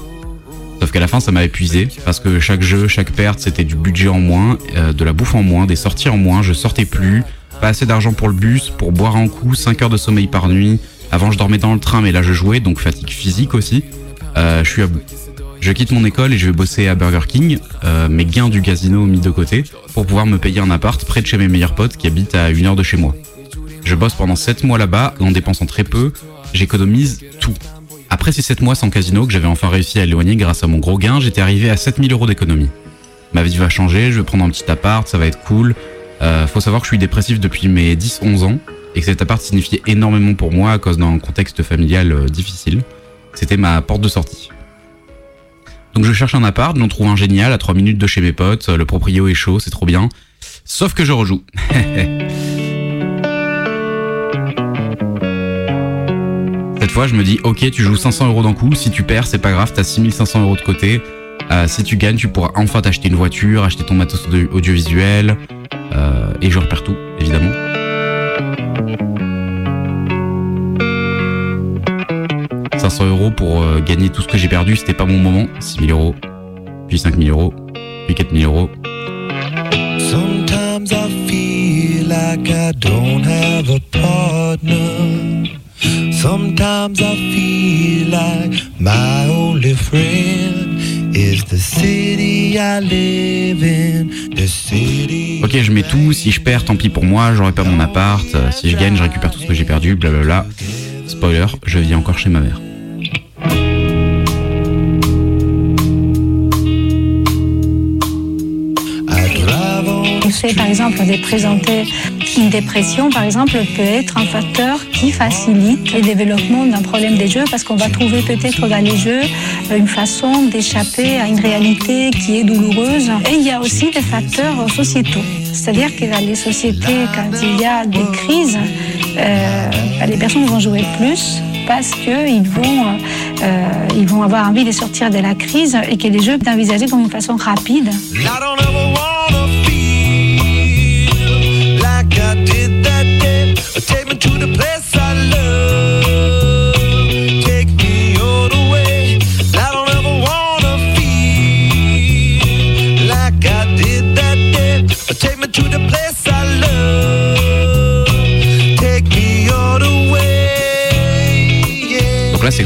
Speaker 6: Sauf qu'à la fin, ça m'a épuisé, parce que chaque jeu, chaque perte, c'était du budget en moins, euh, de la bouffe en moins, des sorties en moins, je sortais plus, pas assez d'argent pour le bus, pour boire un coup, 5 heures de sommeil par nuit. Avant, je dormais dans le train, mais là, je jouais, donc fatigue physique aussi. Euh, je suis à bout. Je quitte mon école et je vais bosser à Burger King, euh, mes gains du casino mis de côté, pour pouvoir me payer un appart près de chez mes meilleurs potes qui habitent à une heure de chez moi. Je bosse pendant 7 mois là-bas, en dépensant très peu, j'économise tout. Après ces 7 mois sans casino que j'avais enfin réussi à éloigner grâce à mon gros gain, j'étais arrivé à 7000 euros d'économie. Ma vie va changer, je vais prendre un petit appart, ça va être cool. Euh, faut savoir que je suis dépressif depuis mes 10-11 ans et que cet appart signifiait énormément pour moi à cause d'un contexte familial euh, difficile. C'était ma porte de sortie. Donc je cherche un appart, j'en trouve un génial à 3 minutes de chez mes potes, le proprio est chaud, c'est trop bien. Sauf que je rejoue. (laughs) Cette fois, je me dis, ok, tu joues 500 euros d'un coup, si tu perds, c'est pas grave, t'as 6500 euros de côté. Euh, si tu gagnes, tu pourras enfin t'acheter une voiture, acheter ton matos audiovisuel. Euh, et je repère tout, évidemment. « 500 euros pour euh, gagner tout ce que j'ai perdu, c'était pas mon moment. 6000 euros, puis 5000 euros, puis 4000 euros.
Speaker 11: Sometimes I feel like I don't have a partner. Sometimes I feel like my only friend is the city I live in. The city.
Speaker 6: Ok, je mets tout. Si je perds, tant pis pour moi, j'aurai pas mon appart. Si je gagne, je récupère tout ce que j'ai perdu, blablabla. Spoiler, je vis encore chez ma mère.
Speaker 7: Par exemple, de présenter une dépression, par exemple, peut être un facteur qui facilite le développement d'un problème des jeux parce qu'on va trouver peut-être dans les jeux une façon d'échapper à une réalité qui est douloureuse. Et il y a aussi des facteurs sociétaux. C'est-à-dire que dans les sociétés, quand il y a des crises, euh, bah, les personnes vont jouer plus parce qu'ils vont, euh, vont avoir envie de sortir de la crise et que les jeux sont envisagés comme une façon rapide.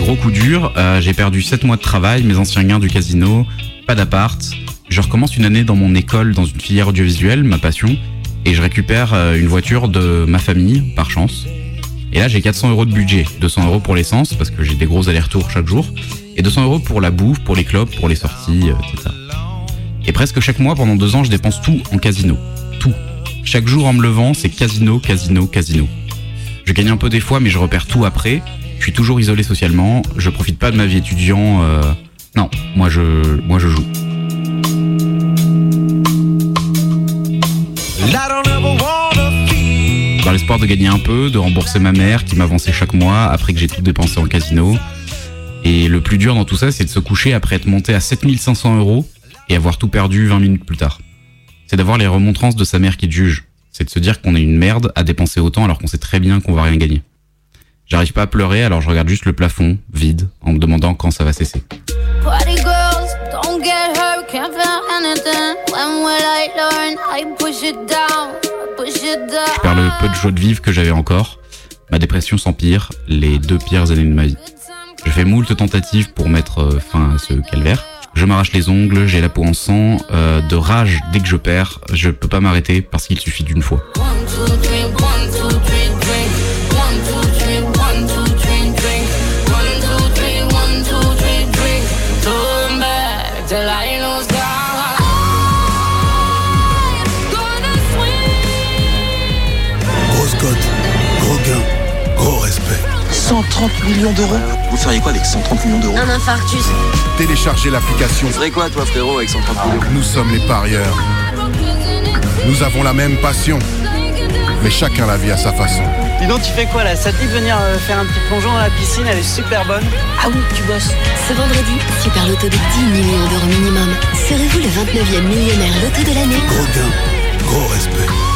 Speaker 6: Gros coup dur. Euh, j'ai perdu 7 mois de travail, mes anciens gains du casino, pas d'appart. Je recommence une année dans mon école dans une filière audiovisuelle, ma passion, et je récupère euh, une voiture de ma famille, par chance. Et là, j'ai 400 euros de budget. 200 euros pour l'essence, parce que j'ai des gros allers-retours chaque jour. Et 200 euros pour la bouffe, pour les clopes, pour les sorties, euh, etc. Et presque chaque mois, pendant deux ans, je dépense tout en casino. Tout. Chaque jour en me levant, c'est casino, casino, casino. Je gagne un peu des fois, mais je repère tout après. Je suis toujours isolé socialement. Je profite pas de ma vie étudiant. euh, Non, moi je, moi je joue. Dans l'espoir l'espoir de gagner un peu, de rembourser ma mère qui m'avançait chaque mois après que j'ai tout dépensé en casino. Et le plus dur dans tout ça, c'est de se coucher après être monté à 7500 euros et avoir tout perdu 20 minutes plus tard. C'est d'avoir les remontrances de sa mère qui te juge. C'est de se dire qu'on est une merde à dépenser autant alors qu'on sait très bien qu'on va rien gagner. J'arrive pas à pleurer alors je regarde juste le plafond, vide, en me demandant quand ça va cesser. Je perds le peu de joie de vivre que j'avais encore. Ma dépression s'empire, les deux pires années de ma vie. Je fais moult tentatives pour mettre euh, fin à ce calvaire. Je m'arrache les ongles, j'ai la peau en sang, euh, de rage dès que je perds, je peux pas m'arrêter parce qu'il suffit d'une fois.
Speaker 12: 130 millions d'euros
Speaker 9: Vous feriez quoi avec 130 millions d'euros
Speaker 13: Un infarctus.
Speaker 10: Téléchargez l'application.
Speaker 9: Tu ferais quoi toi frérot avec 130 millions
Speaker 10: Nous sommes les parieurs. Nous avons la même passion, mais chacun la vit à sa façon.
Speaker 3: Dis donc, tu fais quoi là? Ça te dit de venir euh, faire un petit plongeon dans la piscine? Elle est super bonne.
Speaker 13: Ah oui, tu bosses. Ce vendredi, Super Loto de 10 millions d'euros minimum. Serez-vous le 29e millionnaire Loto de l'année?
Speaker 11: Gros gain, gros respect.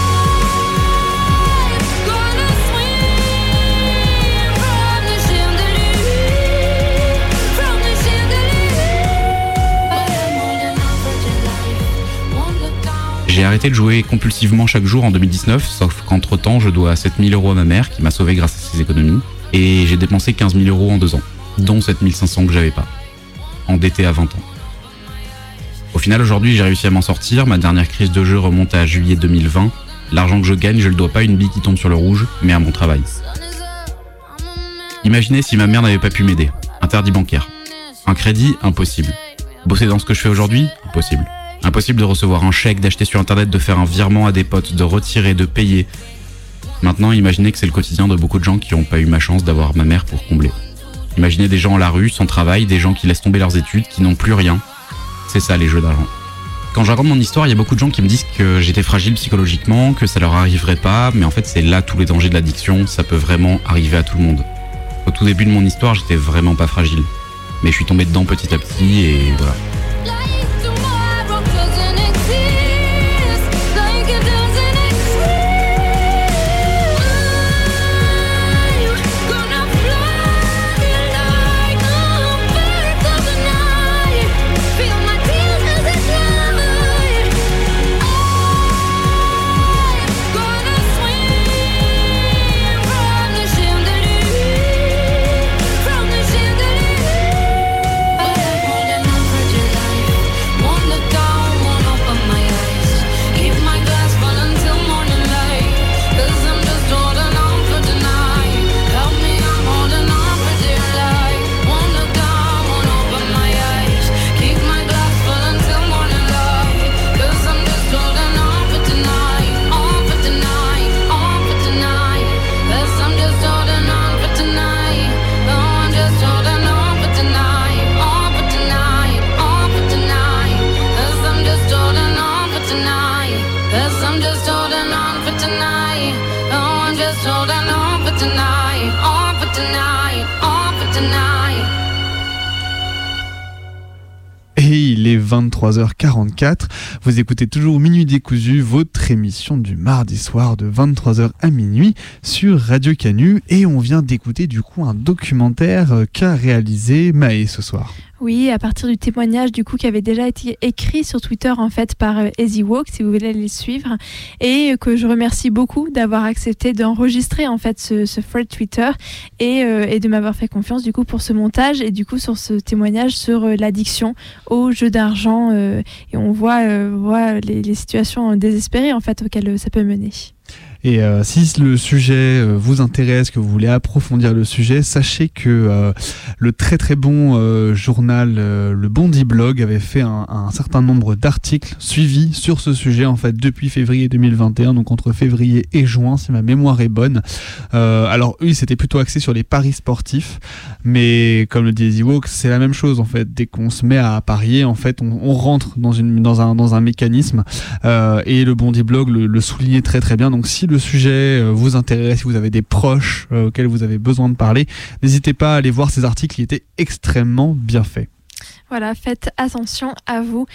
Speaker 6: J'ai arrêté de jouer compulsivement chaque jour en 2019, sauf qu'entre temps, je dois 7000 euros à ma mère qui m'a sauvé grâce à ses économies. Et j'ai dépensé 15 000 euros en deux ans, dont 7500 que j'avais pas. Endetté à 20 ans. Au final, aujourd'hui, j'ai réussi à m'en sortir. Ma dernière crise de jeu remonte à juillet 2020. L'argent que je gagne, je le dois pas à une bille qui tombe sur le rouge, mais à mon travail. Imaginez si ma mère n'avait pas pu m'aider. Interdit bancaire. Un crédit, impossible. Bosser dans ce que je fais aujourd'hui, impossible. Impossible de recevoir un chèque, d'acheter sur internet, de faire un virement à des potes, de retirer, de payer. Maintenant, imaginez que c'est le quotidien de beaucoup de gens qui n'ont pas eu ma chance d'avoir ma mère pour combler. Imaginez des gens à la rue, sans travail, des gens qui laissent tomber leurs études, qui n'ont plus rien. C'est ça les jeux d'argent. Quand je raconte mon histoire, il y a beaucoup de gens qui me disent que j'étais fragile psychologiquement, que ça leur arriverait pas, mais en fait c'est là tous les dangers de l'addiction, ça peut vraiment arriver à tout le monde. Au tout début de mon histoire, j'étais vraiment pas fragile. Mais je suis tombé dedans petit à petit et voilà.
Speaker 1: 23h44. Vous écoutez toujours Minuit décousu, votre émission du mardi soir de 23h à minuit sur Radio Canu. Et on vient d'écouter du coup un documentaire qu'a réalisé Maë ce soir.
Speaker 2: Oui, à partir du témoignage du coup qui avait déjà été écrit sur Twitter en fait par euh, Easy Walk, si vous voulez les suivre, et que je remercie beaucoup d'avoir accepté d'enregistrer en fait ce, ce thread Twitter et, euh, et de m'avoir fait confiance du coup pour ce montage et du coup sur ce témoignage sur euh, l'addiction au jeu d'argent euh, et on voit, euh, voit les, les situations désespérées en fait auxquelles ça peut mener.
Speaker 1: Et euh, si le sujet euh, vous intéresse, que vous voulez approfondir le sujet, sachez que euh, le très très bon euh, journal euh, Le Bondi Blog avait fait un, un certain nombre d'articles suivis sur ce sujet en fait depuis février 2021, donc entre février et juin si ma mémoire est bonne. Euh, alors eux, s'étaient plutôt axés sur les paris sportifs, mais comme le Easy Walk, c'est la même chose en fait. Dès qu'on se met à parier, en fait, on, on rentre dans une dans un dans un mécanisme. Et le Bondi Blog le, le soulignait très très bien. Donc si le sujet euh, vous intéresse, si vous avez des proches euh, auxquels vous avez besoin de parler, n'hésitez pas à aller voir ces articles qui étaient extrêmement bien faits.
Speaker 2: Voilà, faites attention à vous.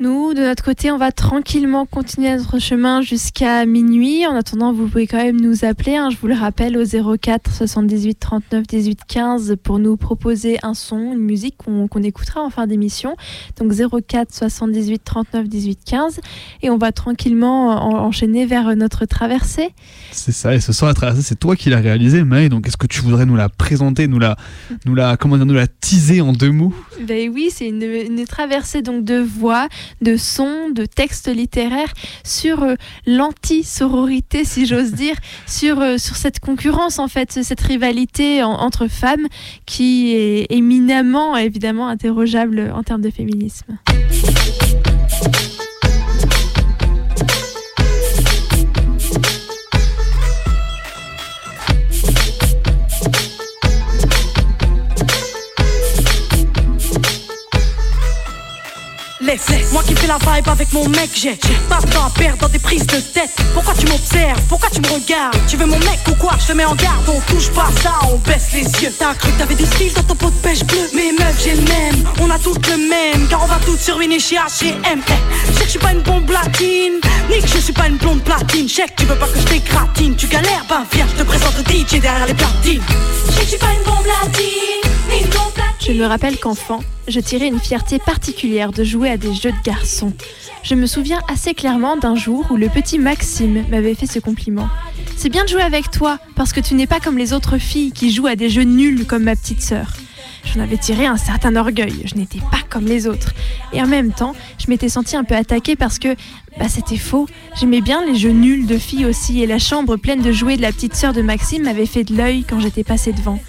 Speaker 2: Nous, de notre côté, on va tranquillement continuer notre chemin jusqu'à minuit. En attendant, vous pouvez quand même nous appeler, hein, je vous le rappelle, au 04 78 39 18 15 pour nous proposer un son, une musique qu'on écoutera en fin d'émission. Donc 04 78 39 18 15. Et on va tranquillement enchaîner vers notre traversée.
Speaker 1: C'est ça, et ce soir, la traversée, c'est toi qui l'as réalisée, May. Donc est-ce que tu voudrais nous la présenter, nous la, nous la, comment dire, nous la teaser en deux mots?
Speaker 2: Ben oui, c'est une, une traversée donc de voix de sons, de textes littéraires sur euh, l'anti-sororité, si j'ose dire, (laughs) sur, euh, sur cette concurrence, en fait, cette rivalité entre femmes qui est éminemment, évidemment, interrogeable en termes de féminisme.
Speaker 14: La vibe avec mon mec, j'ai pas de temps à perdre dans des prises de tête. Pourquoi tu m'observes? Pourquoi tu me regardes? Tu veux mon mec ou quoi? Je te mets en garde, on touche pas ça, on baisse les yeux. T'as cru que t'avais du style dans ton pot de pêche bleu Mais meuf, j'ai le même, on a toutes le même, car on va toutes surviner chez H&M. Que je suis pas une bombe latine, ni que je suis pas une blonde platine. Check, tu veux pas que je t'écratine, tu galères, ben viens, je te présente DJ derrière les platines. Je suis pas une bombe latine,
Speaker 2: Je me rappelle qu'enfant, je tirais une fierté particulière de jouer à des jeux de garçons. Je me souviens assez clairement d'un jour où le petit Maxime m'avait fait ce compliment. C'est bien de jouer avec toi, parce que tu n'es pas comme les autres filles qui jouent à des jeux nuls comme ma petite sœur. J'en avais tiré un certain orgueil, je n'étais pas comme les autres. Et en même temps, je m'étais sentie un peu attaquée parce que bah, c'était faux. J'aimais bien les jeux nuls de filles aussi, et la chambre pleine de jouets de la petite sœur de Maxime m'avait fait de l'œil quand j'étais passée devant.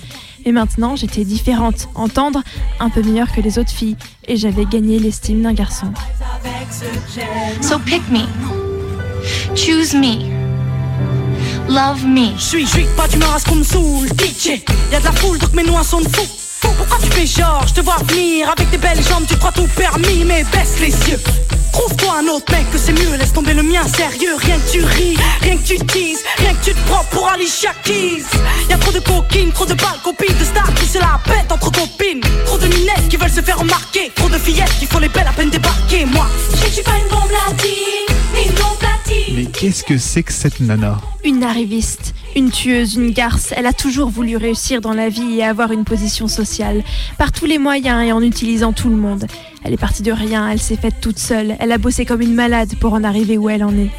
Speaker 2: Et maintenant, j'étais différente, entendre un peu meilleure que les autres filles, et j'avais gagné l'estime d'un garçon.
Speaker 15: So pick me. Choose me. Love me.
Speaker 14: Je suis, je suis pas d'humeur à ce qu'on me saoule, DJ. Y'a de la foule, donc mes noix sont de fou. Pourquoi tu fais genre, je te vois venir avec tes belles jambes, tu crois tout permis, mais baisse les yeux. Trouve-toi un autre mec que c'est mieux, laisse tomber le mien sérieux. Rien que tu ris, rien que tu teases, rien que tu te prends pour Alicia Keys. Y'a trop de coquines, trop de balles, copines de stars qui se la pètent entre copines. Trop de minettes qui veulent se faire remarquer, trop de fillettes qui font les belles à peine débarquer. Moi, je suis pas une bombe latine, une bombe platine.
Speaker 1: Mais qu'est-ce que c'est que cette nana?
Speaker 2: Une arriviste, une tueuse, une garce. Elle a toujours voulu réussir dans la vie et avoir une position sociale, par tous les moyens et en utilisant tout le monde. Elle est partie de rien, elle s'est faite toute seule, elle a bossé comme une malade pour en arriver où elle en est.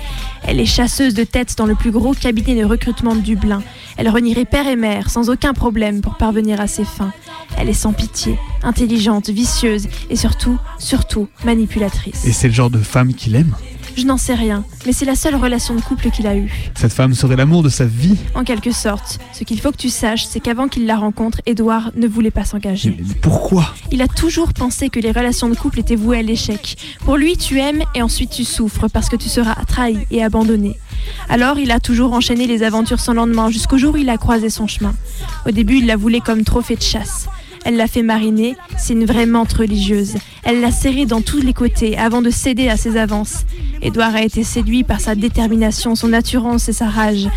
Speaker 2: Elle est chasseuse de tête dans le plus gros cabinet de recrutement de Dublin. Elle renierait père et mère sans aucun problème pour parvenir à ses fins. Elle est sans pitié, intelligente, vicieuse et surtout, surtout manipulatrice.
Speaker 1: Et c'est le genre de femme qu'il aime?
Speaker 2: Je n'en sais rien, mais c'est la seule relation de couple qu'il a eue.
Speaker 1: Cette femme serait l'amour de sa vie
Speaker 2: En quelque sorte. Ce qu'il faut que tu saches, c'est qu'avant qu'il la rencontre, Edouard ne voulait pas s'engager.
Speaker 1: Mais pourquoi?
Speaker 2: Il a toujours pensé que les relations de couple étaient vouées à l'échec. Pour lui, tu aimes et ensuite tu souffres parce que tu seras trahi et abandonné. Alors il a toujours enchaîné les aventures sans lendemain jusqu'au jour où il a croisé son chemin. Au début, il la voulait comme trophée de chasse. Elle l'a fait mariner, c'est une vraie menthe religieuse. Elle l'a serré dans tous les côtés avant de céder à ses avances. Édouard a été séduit par sa détermination, son assurance et sa rage.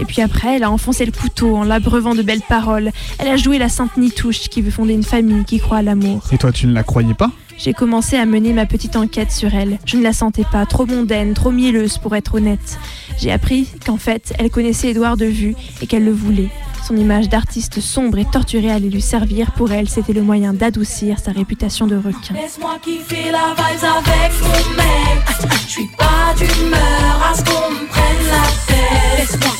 Speaker 2: Et puis après, elle a enfoncé le couteau en l'abreuvant de belles paroles. Elle a joué la sainte Nitouche qui veut fonder une famille qui croit à l'amour.
Speaker 1: Et toi, tu ne la croyais pas?
Speaker 2: J'ai commencé à mener ma petite enquête sur elle. Je ne la sentais pas, trop mondaine, trop mielleuse pour être honnête. J'ai appris qu'en fait, elle connaissait Édouard de vue et qu'elle le voulait. Son image d'artiste sombre et torturée allait lui servir. Pour elle, c'était le moyen d'adoucir sa réputation de requin.
Speaker 14: Laisse-moi la avec. Je suis pas d'humeur à ce qu'on prenne la tête. Laisse-moi.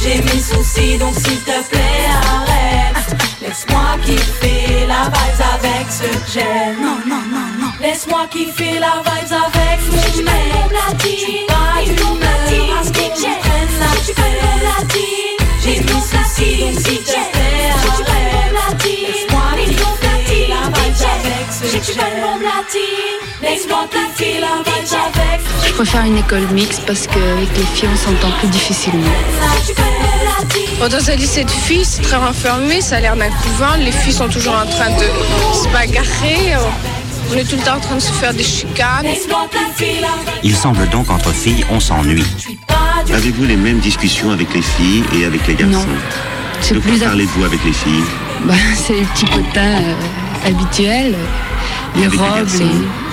Speaker 14: J'ai mes soucis, donc s'il te plaît, arrête. Laisse-moi kiffer la vibe avec ce que j'aime. Non, non, non, non. Laisse-moi kiffer la vibe avec mon mec. Je suis pas d'humeur à ce qu'on prenne la tête. J'ai mes soucis, donc s'il te
Speaker 16: Je préfère une école mixte parce qu'avec les filles, on s'entend plus difficilement.
Speaker 17: Bon, dans un lycée de filles, c'est très renfermé, ça a l'air d'un couvent. Les filles sont toujours en train de se bagarrer. On est tout le temps en train de se faire des chicanes.
Speaker 18: Il semble donc qu'entre filles, on s'ennuie.
Speaker 19: Avez-vous les mêmes discussions avec les filles et avec les garçons?
Speaker 16: Non.
Speaker 19: Quoi
Speaker 16: plus
Speaker 19: parlez-vous avec les filles?
Speaker 16: Bah, (laughs) c'est les petits potins euh, habituels, les robes,
Speaker 19: garçons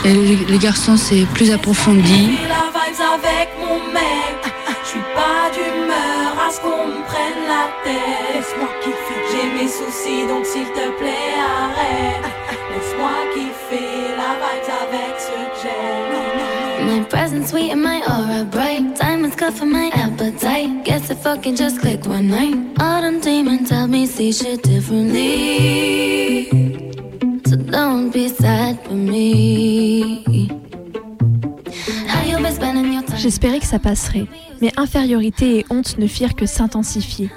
Speaker 16: les, et les- les garçons c'est plus approfondi.
Speaker 14: la vibes avec mon mec. Je suis pas d'humeur à ce qu'on me prenne la tête. Laisse-moi kiffer. J'ai mes soucis donc s'il te plaît arrête. Laisse-moi kiffer la vibes avec ce que j'aime.
Speaker 13: My presence sweet and my aura bright. Cut for my appetite. Guess just one night. Demons help me see shit differently. So don't be sad for me.
Speaker 2: J'espérais que ça passerait, mais infériorité et honte ne firent que s'intensifier.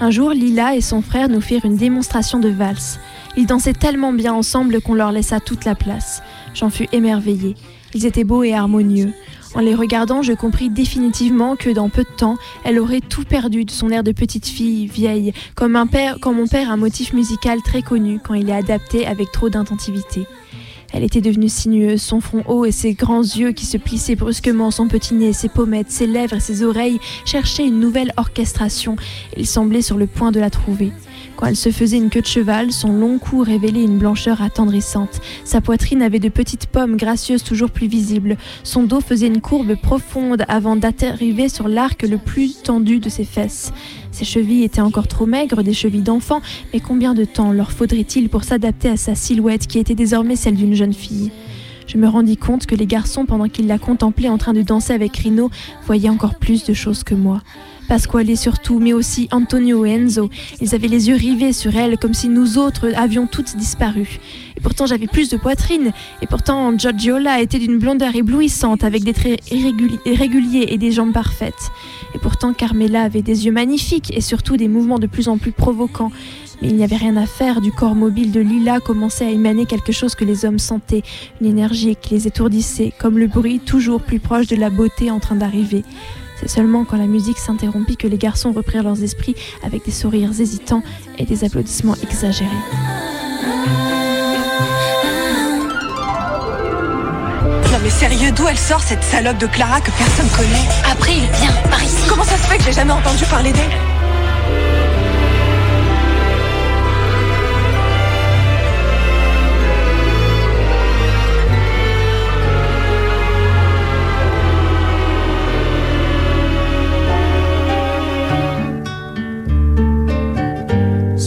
Speaker 2: Un jour, Lila et son frère nous firent une démonstration de valse. Ils dansaient tellement bien ensemble qu'on leur laissa toute la place. J'en fus émerveillée. Ils étaient beaux et harmonieux. En les regardant, je compris définitivement que dans peu de temps, elle aurait tout perdu de son air de petite fille vieille, comme, un père, comme un motif musical très connu quand il est adapté avec trop d'intentivité. Elle était devenue sinueuse, son front haut et ses grands yeux qui se plissaient brusquement, son petit nez, ses pommettes, ses lèvres et ses oreilles cherchaient une nouvelle orchestration. Il semblait sur le point de la trouver. Quand elle se faisait une queue de cheval, son long cou révélait une blancheur attendrissante. Sa poitrine avait de petites pommes gracieuses toujours plus visibles. Son dos faisait une courbe profonde avant d'arriver sur l'arc le plus tendu de ses fesses. Ses chevilles étaient encore trop maigres, des chevilles d'enfant, mais combien de temps leur faudrait-il pour s'adapter à sa silhouette qui était désormais celle d'une jeune fille? Je me rendis compte que les garçons, pendant qu'ils la contemplaient en train de danser avec Rino, voyaient encore plus de choses que moi. Pasquale surtout, mais aussi Antonio et Enzo. Ils avaient les yeux rivés sur elle, comme si nous autres avions toutes disparu. Et pourtant j'avais plus de poitrine. Et pourtant Giorgiola était d'une blondeur éblouissante, avec des traits irréguli- irréguliers et des jambes parfaites. Et pourtant Carmela avait des yeux magnifiques et surtout des mouvements de plus en plus provoquants. Mais il n'y avait rien à faire, du corps mobile de Lila commençait à émaner quelque chose que les hommes sentaient, une énergie qui les étourdissait, comme le bruit toujours plus proche de la beauté en train d'arriver. C'est seulement quand la musique s'interrompit que les garçons reprirent leurs esprits avec des sourires hésitants et des applaudissements exagérés.
Speaker 18: Non mais sérieux, d'où elle sort cette salope de Clara que personne connaît?
Speaker 13: Après, il vient par ici.
Speaker 18: Comment ça se fait que j'ai jamais entendu parler d'elle?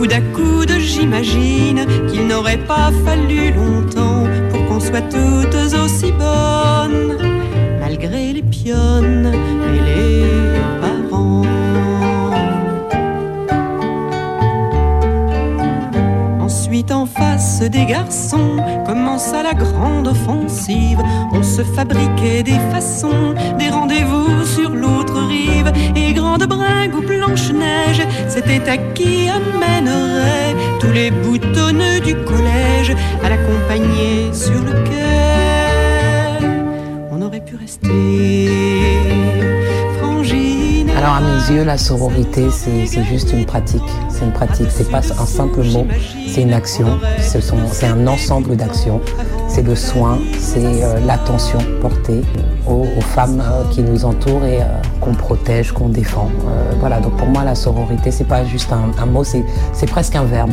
Speaker 20: coude à coude, j'imagine qu'il n'aurait pas fallu longtemps pour qu'on soit toutes aussi bonnes, malgré les pionnes et Des garçons, commença la grande offensive. On se fabriquait des façons, des rendez-vous sur l'autre rive. Et grande bringue ou blanche-neige, c'était à qui amènerait tous les boutonneux du collège à l'accompagner sur le quai. On aurait pu rester.
Speaker 21: Alors à mes yeux, la sororité, c'est juste une pratique. C'est une pratique, c'est pas un simple mot, c'est une action. C'est un ensemble d'actions. C'est le soin, c'est euh, l'attention portée aux, aux femmes euh, qui nous entourent et euh, qu'on protège, qu'on défend. Euh, voilà, donc pour moi, la sororité, c'est pas juste un, mot, c'est presque un verbe.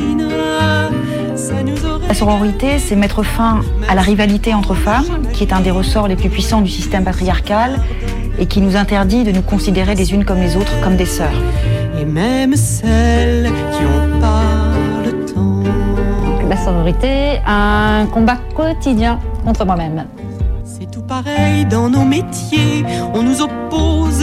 Speaker 22: Sororité, c'est mettre fin à la rivalité entre femmes, qui est un des ressorts les plus puissants du système patriarcal et qui nous interdit de nous considérer les unes comme les autres comme des sœurs.
Speaker 20: Et même celles qui ont pas le temps.
Speaker 23: La sororité
Speaker 24: sororité un combat quotidien contre moi-même.
Speaker 20: C'est tout pareil dans nos métiers. On nous oppose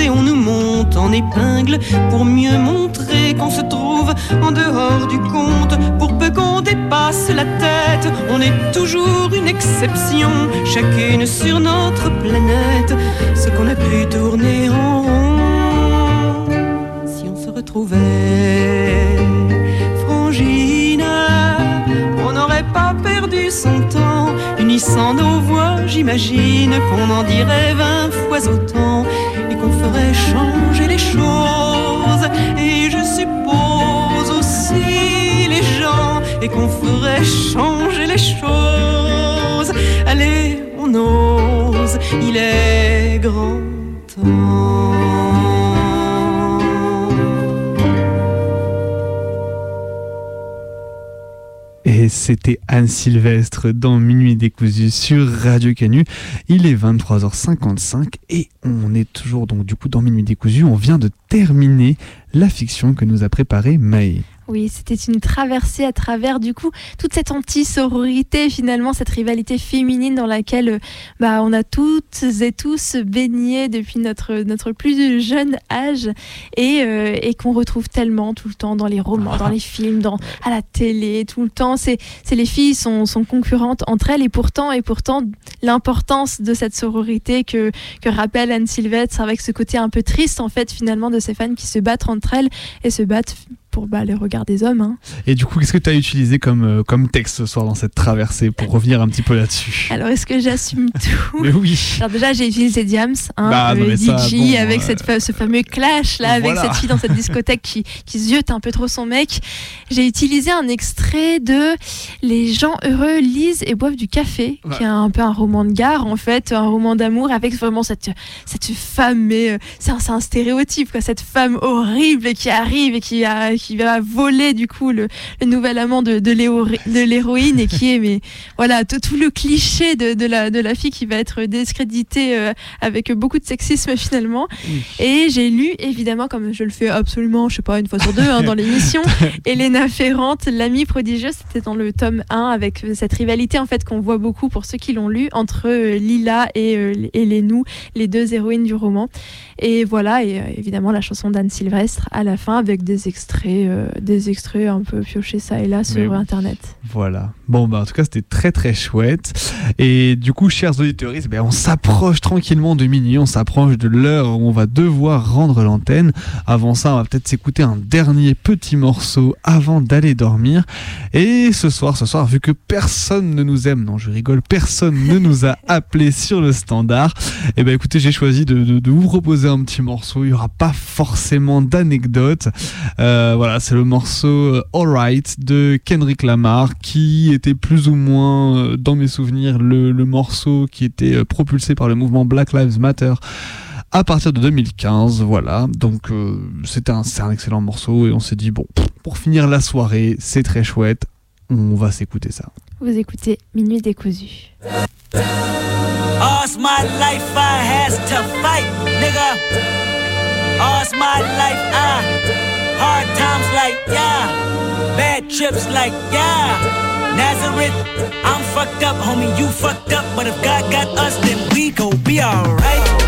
Speaker 20: et on nous monte en épingle pour mieux montrer qu'on se trouve en dehors du compte. Pour peu qu'on dépasse la tête, on est toujours une exception, chacune sur notre planète. Ce qu'on a pu tourner en rond, si on se retrouvait frangina, on n'aurait pas perdu son temps, unissant nos voix. J'imagine qu'on en dirait vingt fois autant qu'on ferait changer les choses. Et je suppose aussi les gens et qu'on ferait changer les choses. Allez, on ose, il est grand temps.
Speaker 1: C'était Anne Sylvestre dans Minuit décousu sur Radio Canu. Il est 23h55 et on est toujours donc du coup dans Minuit décousu. On vient de terminer la fiction que nous a préparée Maë.
Speaker 2: Oui, c'était une traversée à travers du coup toute cette anti-sororité, finalement cette rivalité féminine dans laquelle euh, bah, on a toutes et tous baigné depuis notre, notre plus jeune âge et, euh, et qu'on retrouve tellement tout le temps dans les romans, dans les (laughs) films, dans, à la télé, tout le temps. C'est, c'est les filles sont, sont concurrentes entre elles et pourtant, et pourtant l'importance de cette sororité que, que rappelle Anne Sylvestre avec ce côté un peu triste en fait finalement de ces femmes qui se battent entre elles et se battent pour bah, les regards des hommes. Hein.
Speaker 1: Et du coup, qu'est-ce que tu as utilisé comme, euh, comme texte ce soir dans cette traversée pour revenir un petit peu là-dessus?
Speaker 2: Alors, est-ce que j'assume (laughs) tout?
Speaker 1: Mais oui.
Speaker 2: Alors déjà, j'ai utilisé Diams, hein,
Speaker 1: Bah, non, mais ça,
Speaker 2: DJ,
Speaker 1: bon,
Speaker 2: avec
Speaker 1: euh,
Speaker 2: cette, ce fameux clash là, avec cette fille dans cette (laughs) discothèque qui, qui ziote un peu trop son mec. J'ai utilisé un extrait de Les gens heureux lisent et boivent du café, qui est un peu un roman de gare en fait, un roman d'amour avec vraiment cette, cette femme, mais euh, c'est un, un stéréotype, quoi, cette femme horrible qui arrive et qui, a, qui va voler du coup le, le nouvel amant de, l'héroïne et qui est, mais voilà, tout, tout le cliché de, de, la, de la fille qui va être discréditée euh, avec beaucoup de sexisme finalement. Et j'ai lu, évidemment, comme je le fais absolument, je sais pas, une fois sur deux hein, dans l'émission, (laughs) Elena Ferrante, l'amie prodigieuse, c'était dans le tome 1 avec euh, cette rivalité en fait qu'on voit beaucoup pour ceux qui l'ont lu entre euh, Lila et, et Lénou, les deux héroïnes du roman. Et voilà, et évidemment la chanson d'Anne Sylvestre à la fin avec des extraits, euh, des extraits un peu piochés ça et là sur
Speaker 1: oui.
Speaker 2: internet.
Speaker 1: Voilà. Bon, bah, en tout cas, c'était très très chouette. Et du coup, chers auditeurs, ben, on s'approche tranquillement de minuit, on s'approche de l'heure où on va devoir rendre l'antenne. Avant ça, on va peut-être s'écouter un dernier petit morceau avant d'aller dormir. Et ce soir, ce soir, vu que personne ne nous aime, non, je rigole, personne ne nous a (laughs) appelé sur le standard, et ben écoutez, j'ai choisi de, de- de vous proposer un petit morceau. Il n'y aura pas forcément d'anecdotes. Euh, voilà, c'est le morceau euh, Alright de Kendrick Lamar qui était plus ou moins, euh, dans mes souvenirs, le, le morceau qui était euh, propulsé par le mouvement Black Lives Matter à partir de 2015. Voilà, donc euh, c'était un, c'est un excellent morceau et on s'est dit, bon, pour finir la soirée, c'est très chouette, on va s'écouter ça.
Speaker 2: Vous écoutez Minuit décousu.
Speaker 25: All's my life I has to fight, nigga. All's my life I hard times like yeah, bad trips like yeah. Nazareth, I'm fucked up, homie, you fucked up, but if God got us, then we gon' be alright.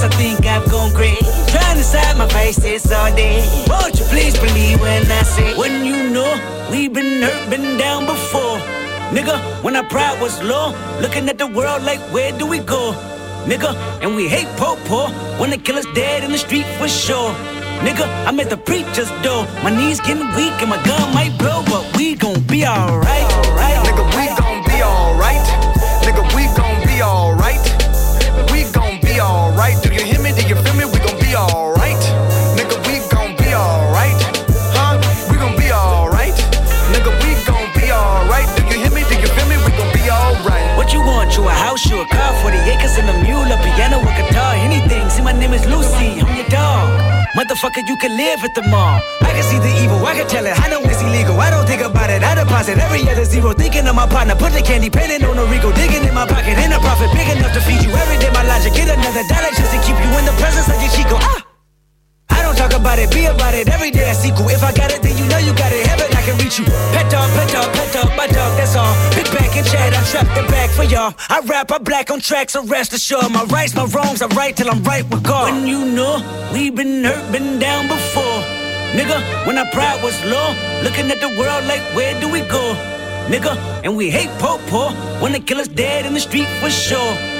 Speaker 25: Girls, I think I've gone great. Trying to side my faces all day. Won't you please believe when I say, when you know we've been hurt, been down before. Nigga, when our pride was low, looking at the world like, where do we go? Nigga, and we hate po po when the killer's dead in the street for sure. Nigga, I'm at the preacher's door. My knees getting weak and my gun might blow, but we gon' be alright. Right, nigga, we gon' be alright. right through your motherfucker, you can live at the mall. I can see the evil, I can tell it. I know it's illegal. I don't think about it. I deposit every other zero. Thinking of my partner, put the candy painting on the Rico. Digging in my pocket, in a profit big enough to feed you every day. My logic, get another dollar just to keep you in the presence of your Chico. Ah! I don't talk about it, be about it. Every day I sequel. If I got it, then you know you got it. Heaven, I can reach you. Pet dog, pet dog, pet dog, my dog, that's all. Pick back and chat, I trap the back for y'all. I rap, I black on tracks, so rest assured. My rights, my wrongs, I right till I'm right with God. When you know, we been hurt, been down before. Nigga, when our pride was low, looking at the world like, where do we go? Nigga, and we hate po po, wanna kill us dead in the street for sure.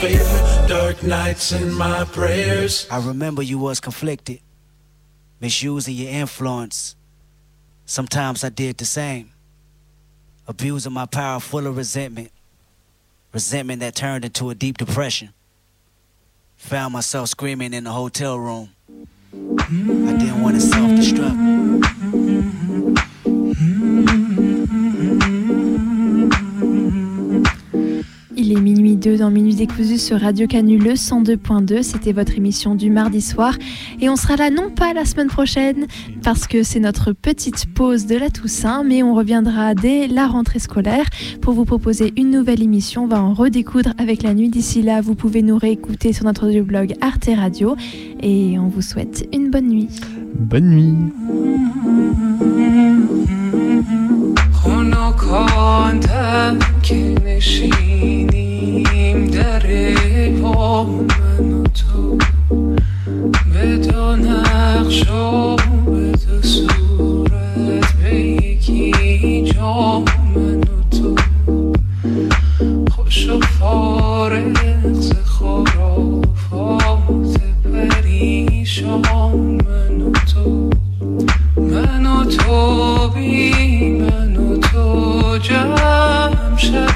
Speaker 7: Favor, dark nights and my prayers.
Speaker 25: I remember you was conflicted, misusing your influence. Sometimes I did the same, abusing my power full of resentment, resentment that turned into a deep depression. Found myself screaming in the hotel room. I didn't want to self-destruct.
Speaker 2: 2 dans Minuit décousu sur Radio Canule 102.2. C'était votre émission du mardi soir. Et on sera là non pas la semaine prochaine parce que c'est notre petite pause de la Toussaint, mais on reviendra dès la rentrée scolaire pour vous proposer une nouvelle émission. On va en redécoudre avec la nuit. D'ici là, vous pouvez nous réécouter sur notre blog Arte Radio. Et on vous souhaite une bonne nuit.
Speaker 1: Bonne nuit.
Speaker 7: کاندم که نشینیم در با من و تو.
Speaker 1: به دو نقش و به دو صورت به یکی جا من و تو. خوش و فارغ ز خرافات پریشان من و تو. من و تو بی Powiedziałam, że